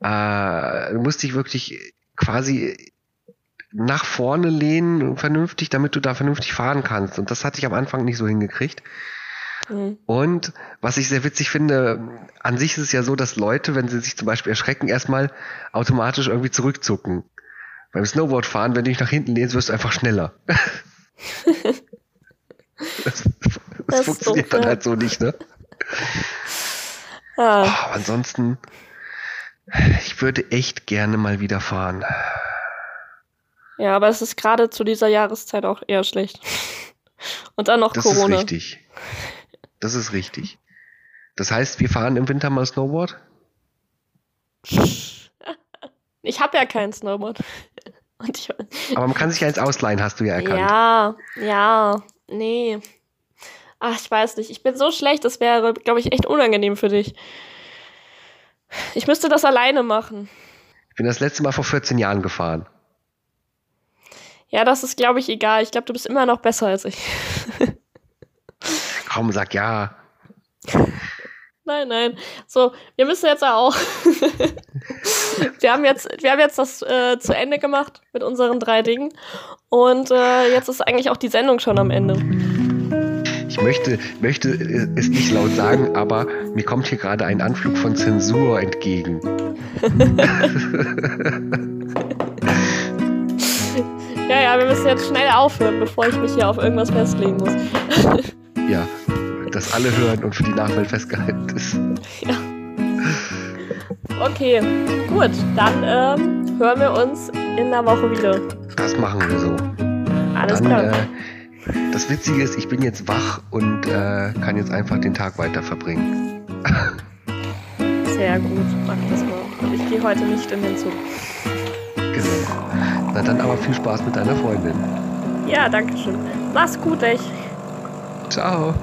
äh, musste ich wirklich quasi nach vorne lehnen, vernünftig, damit du da vernünftig fahren kannst. Und das hatte ich am Anfang nicht so hingekriegt. Mhm. Und was ich sehr witzig finde, an sich ist es ja so, dass Leute, wenn sie sich zum Beispiel erschrecken, erstmal automatisch irgendwie zurückzucken. Beim Snowboardfahren, wenn du dich nach hinten lehnst, wirst du einfach schneller. das, das, das funktioniert doof, dann halt so nicht, ne? Ah. Oh, ansonsten, ich würde echt gerne mal wieder fahren. Ja, aber es ist gerade zu dieser Jahreszeit auch eher schlecht. Und dann noch das Corona. Das ist richtig. Das ist richtig. Das heißt, wir fahren im Winter mal Snowboard? Ich habe ja kein Snowboard. Aber man kann sich eins ausleihen, hast du ja erkannt. Ja, ja, nee. Ach, ich weiß nicht. Ich bin so schlecht, das wäre, glaube ich, echt unangenehm für dich. Ich müsste das alleine machen. Ich bin das letzte Mal vor 14 Jahren gefahren. Ja, das ist, glaube ich, egal. Ich glaube, du bist immer noch besser als ich. Komm, sag ja. Nein, nein. So, wir müssen jetzt auch. wir, haben jetzt, wir haben jetzt das äh, zu Ende gemacht mit unseren drei Dingen. Und äh, jetzt ist eigentlich auch die Sendung schon am Ende. Ich möchte, möchte es nicht laut sagen, aber mir kommt hier gerade ein Anflug von Zensur entgegen. ja, ja, wir müssen jetzt schnell aufhören, bevor ich mich hier auf irgendwas festlegen muss. ja, dass alle hören und für die Nachwelt festgehalten ist. Ja. Okay, gut, dann ähm, hören wir uns in der Woche wieder. Das machen wir so. Alles dann, klar. Äh, das Witzige ist, ich bin jetzt wach und äh, kann jetzt einfach den Tag weiter verbringen. Sehr gut, mach das mal. Und ich gehe heute nicht in den Zug. Genau. Na dann aber viel Spaß mit deiner Freundin. Ja, danke schön. Mach's gut, echt. Ciao.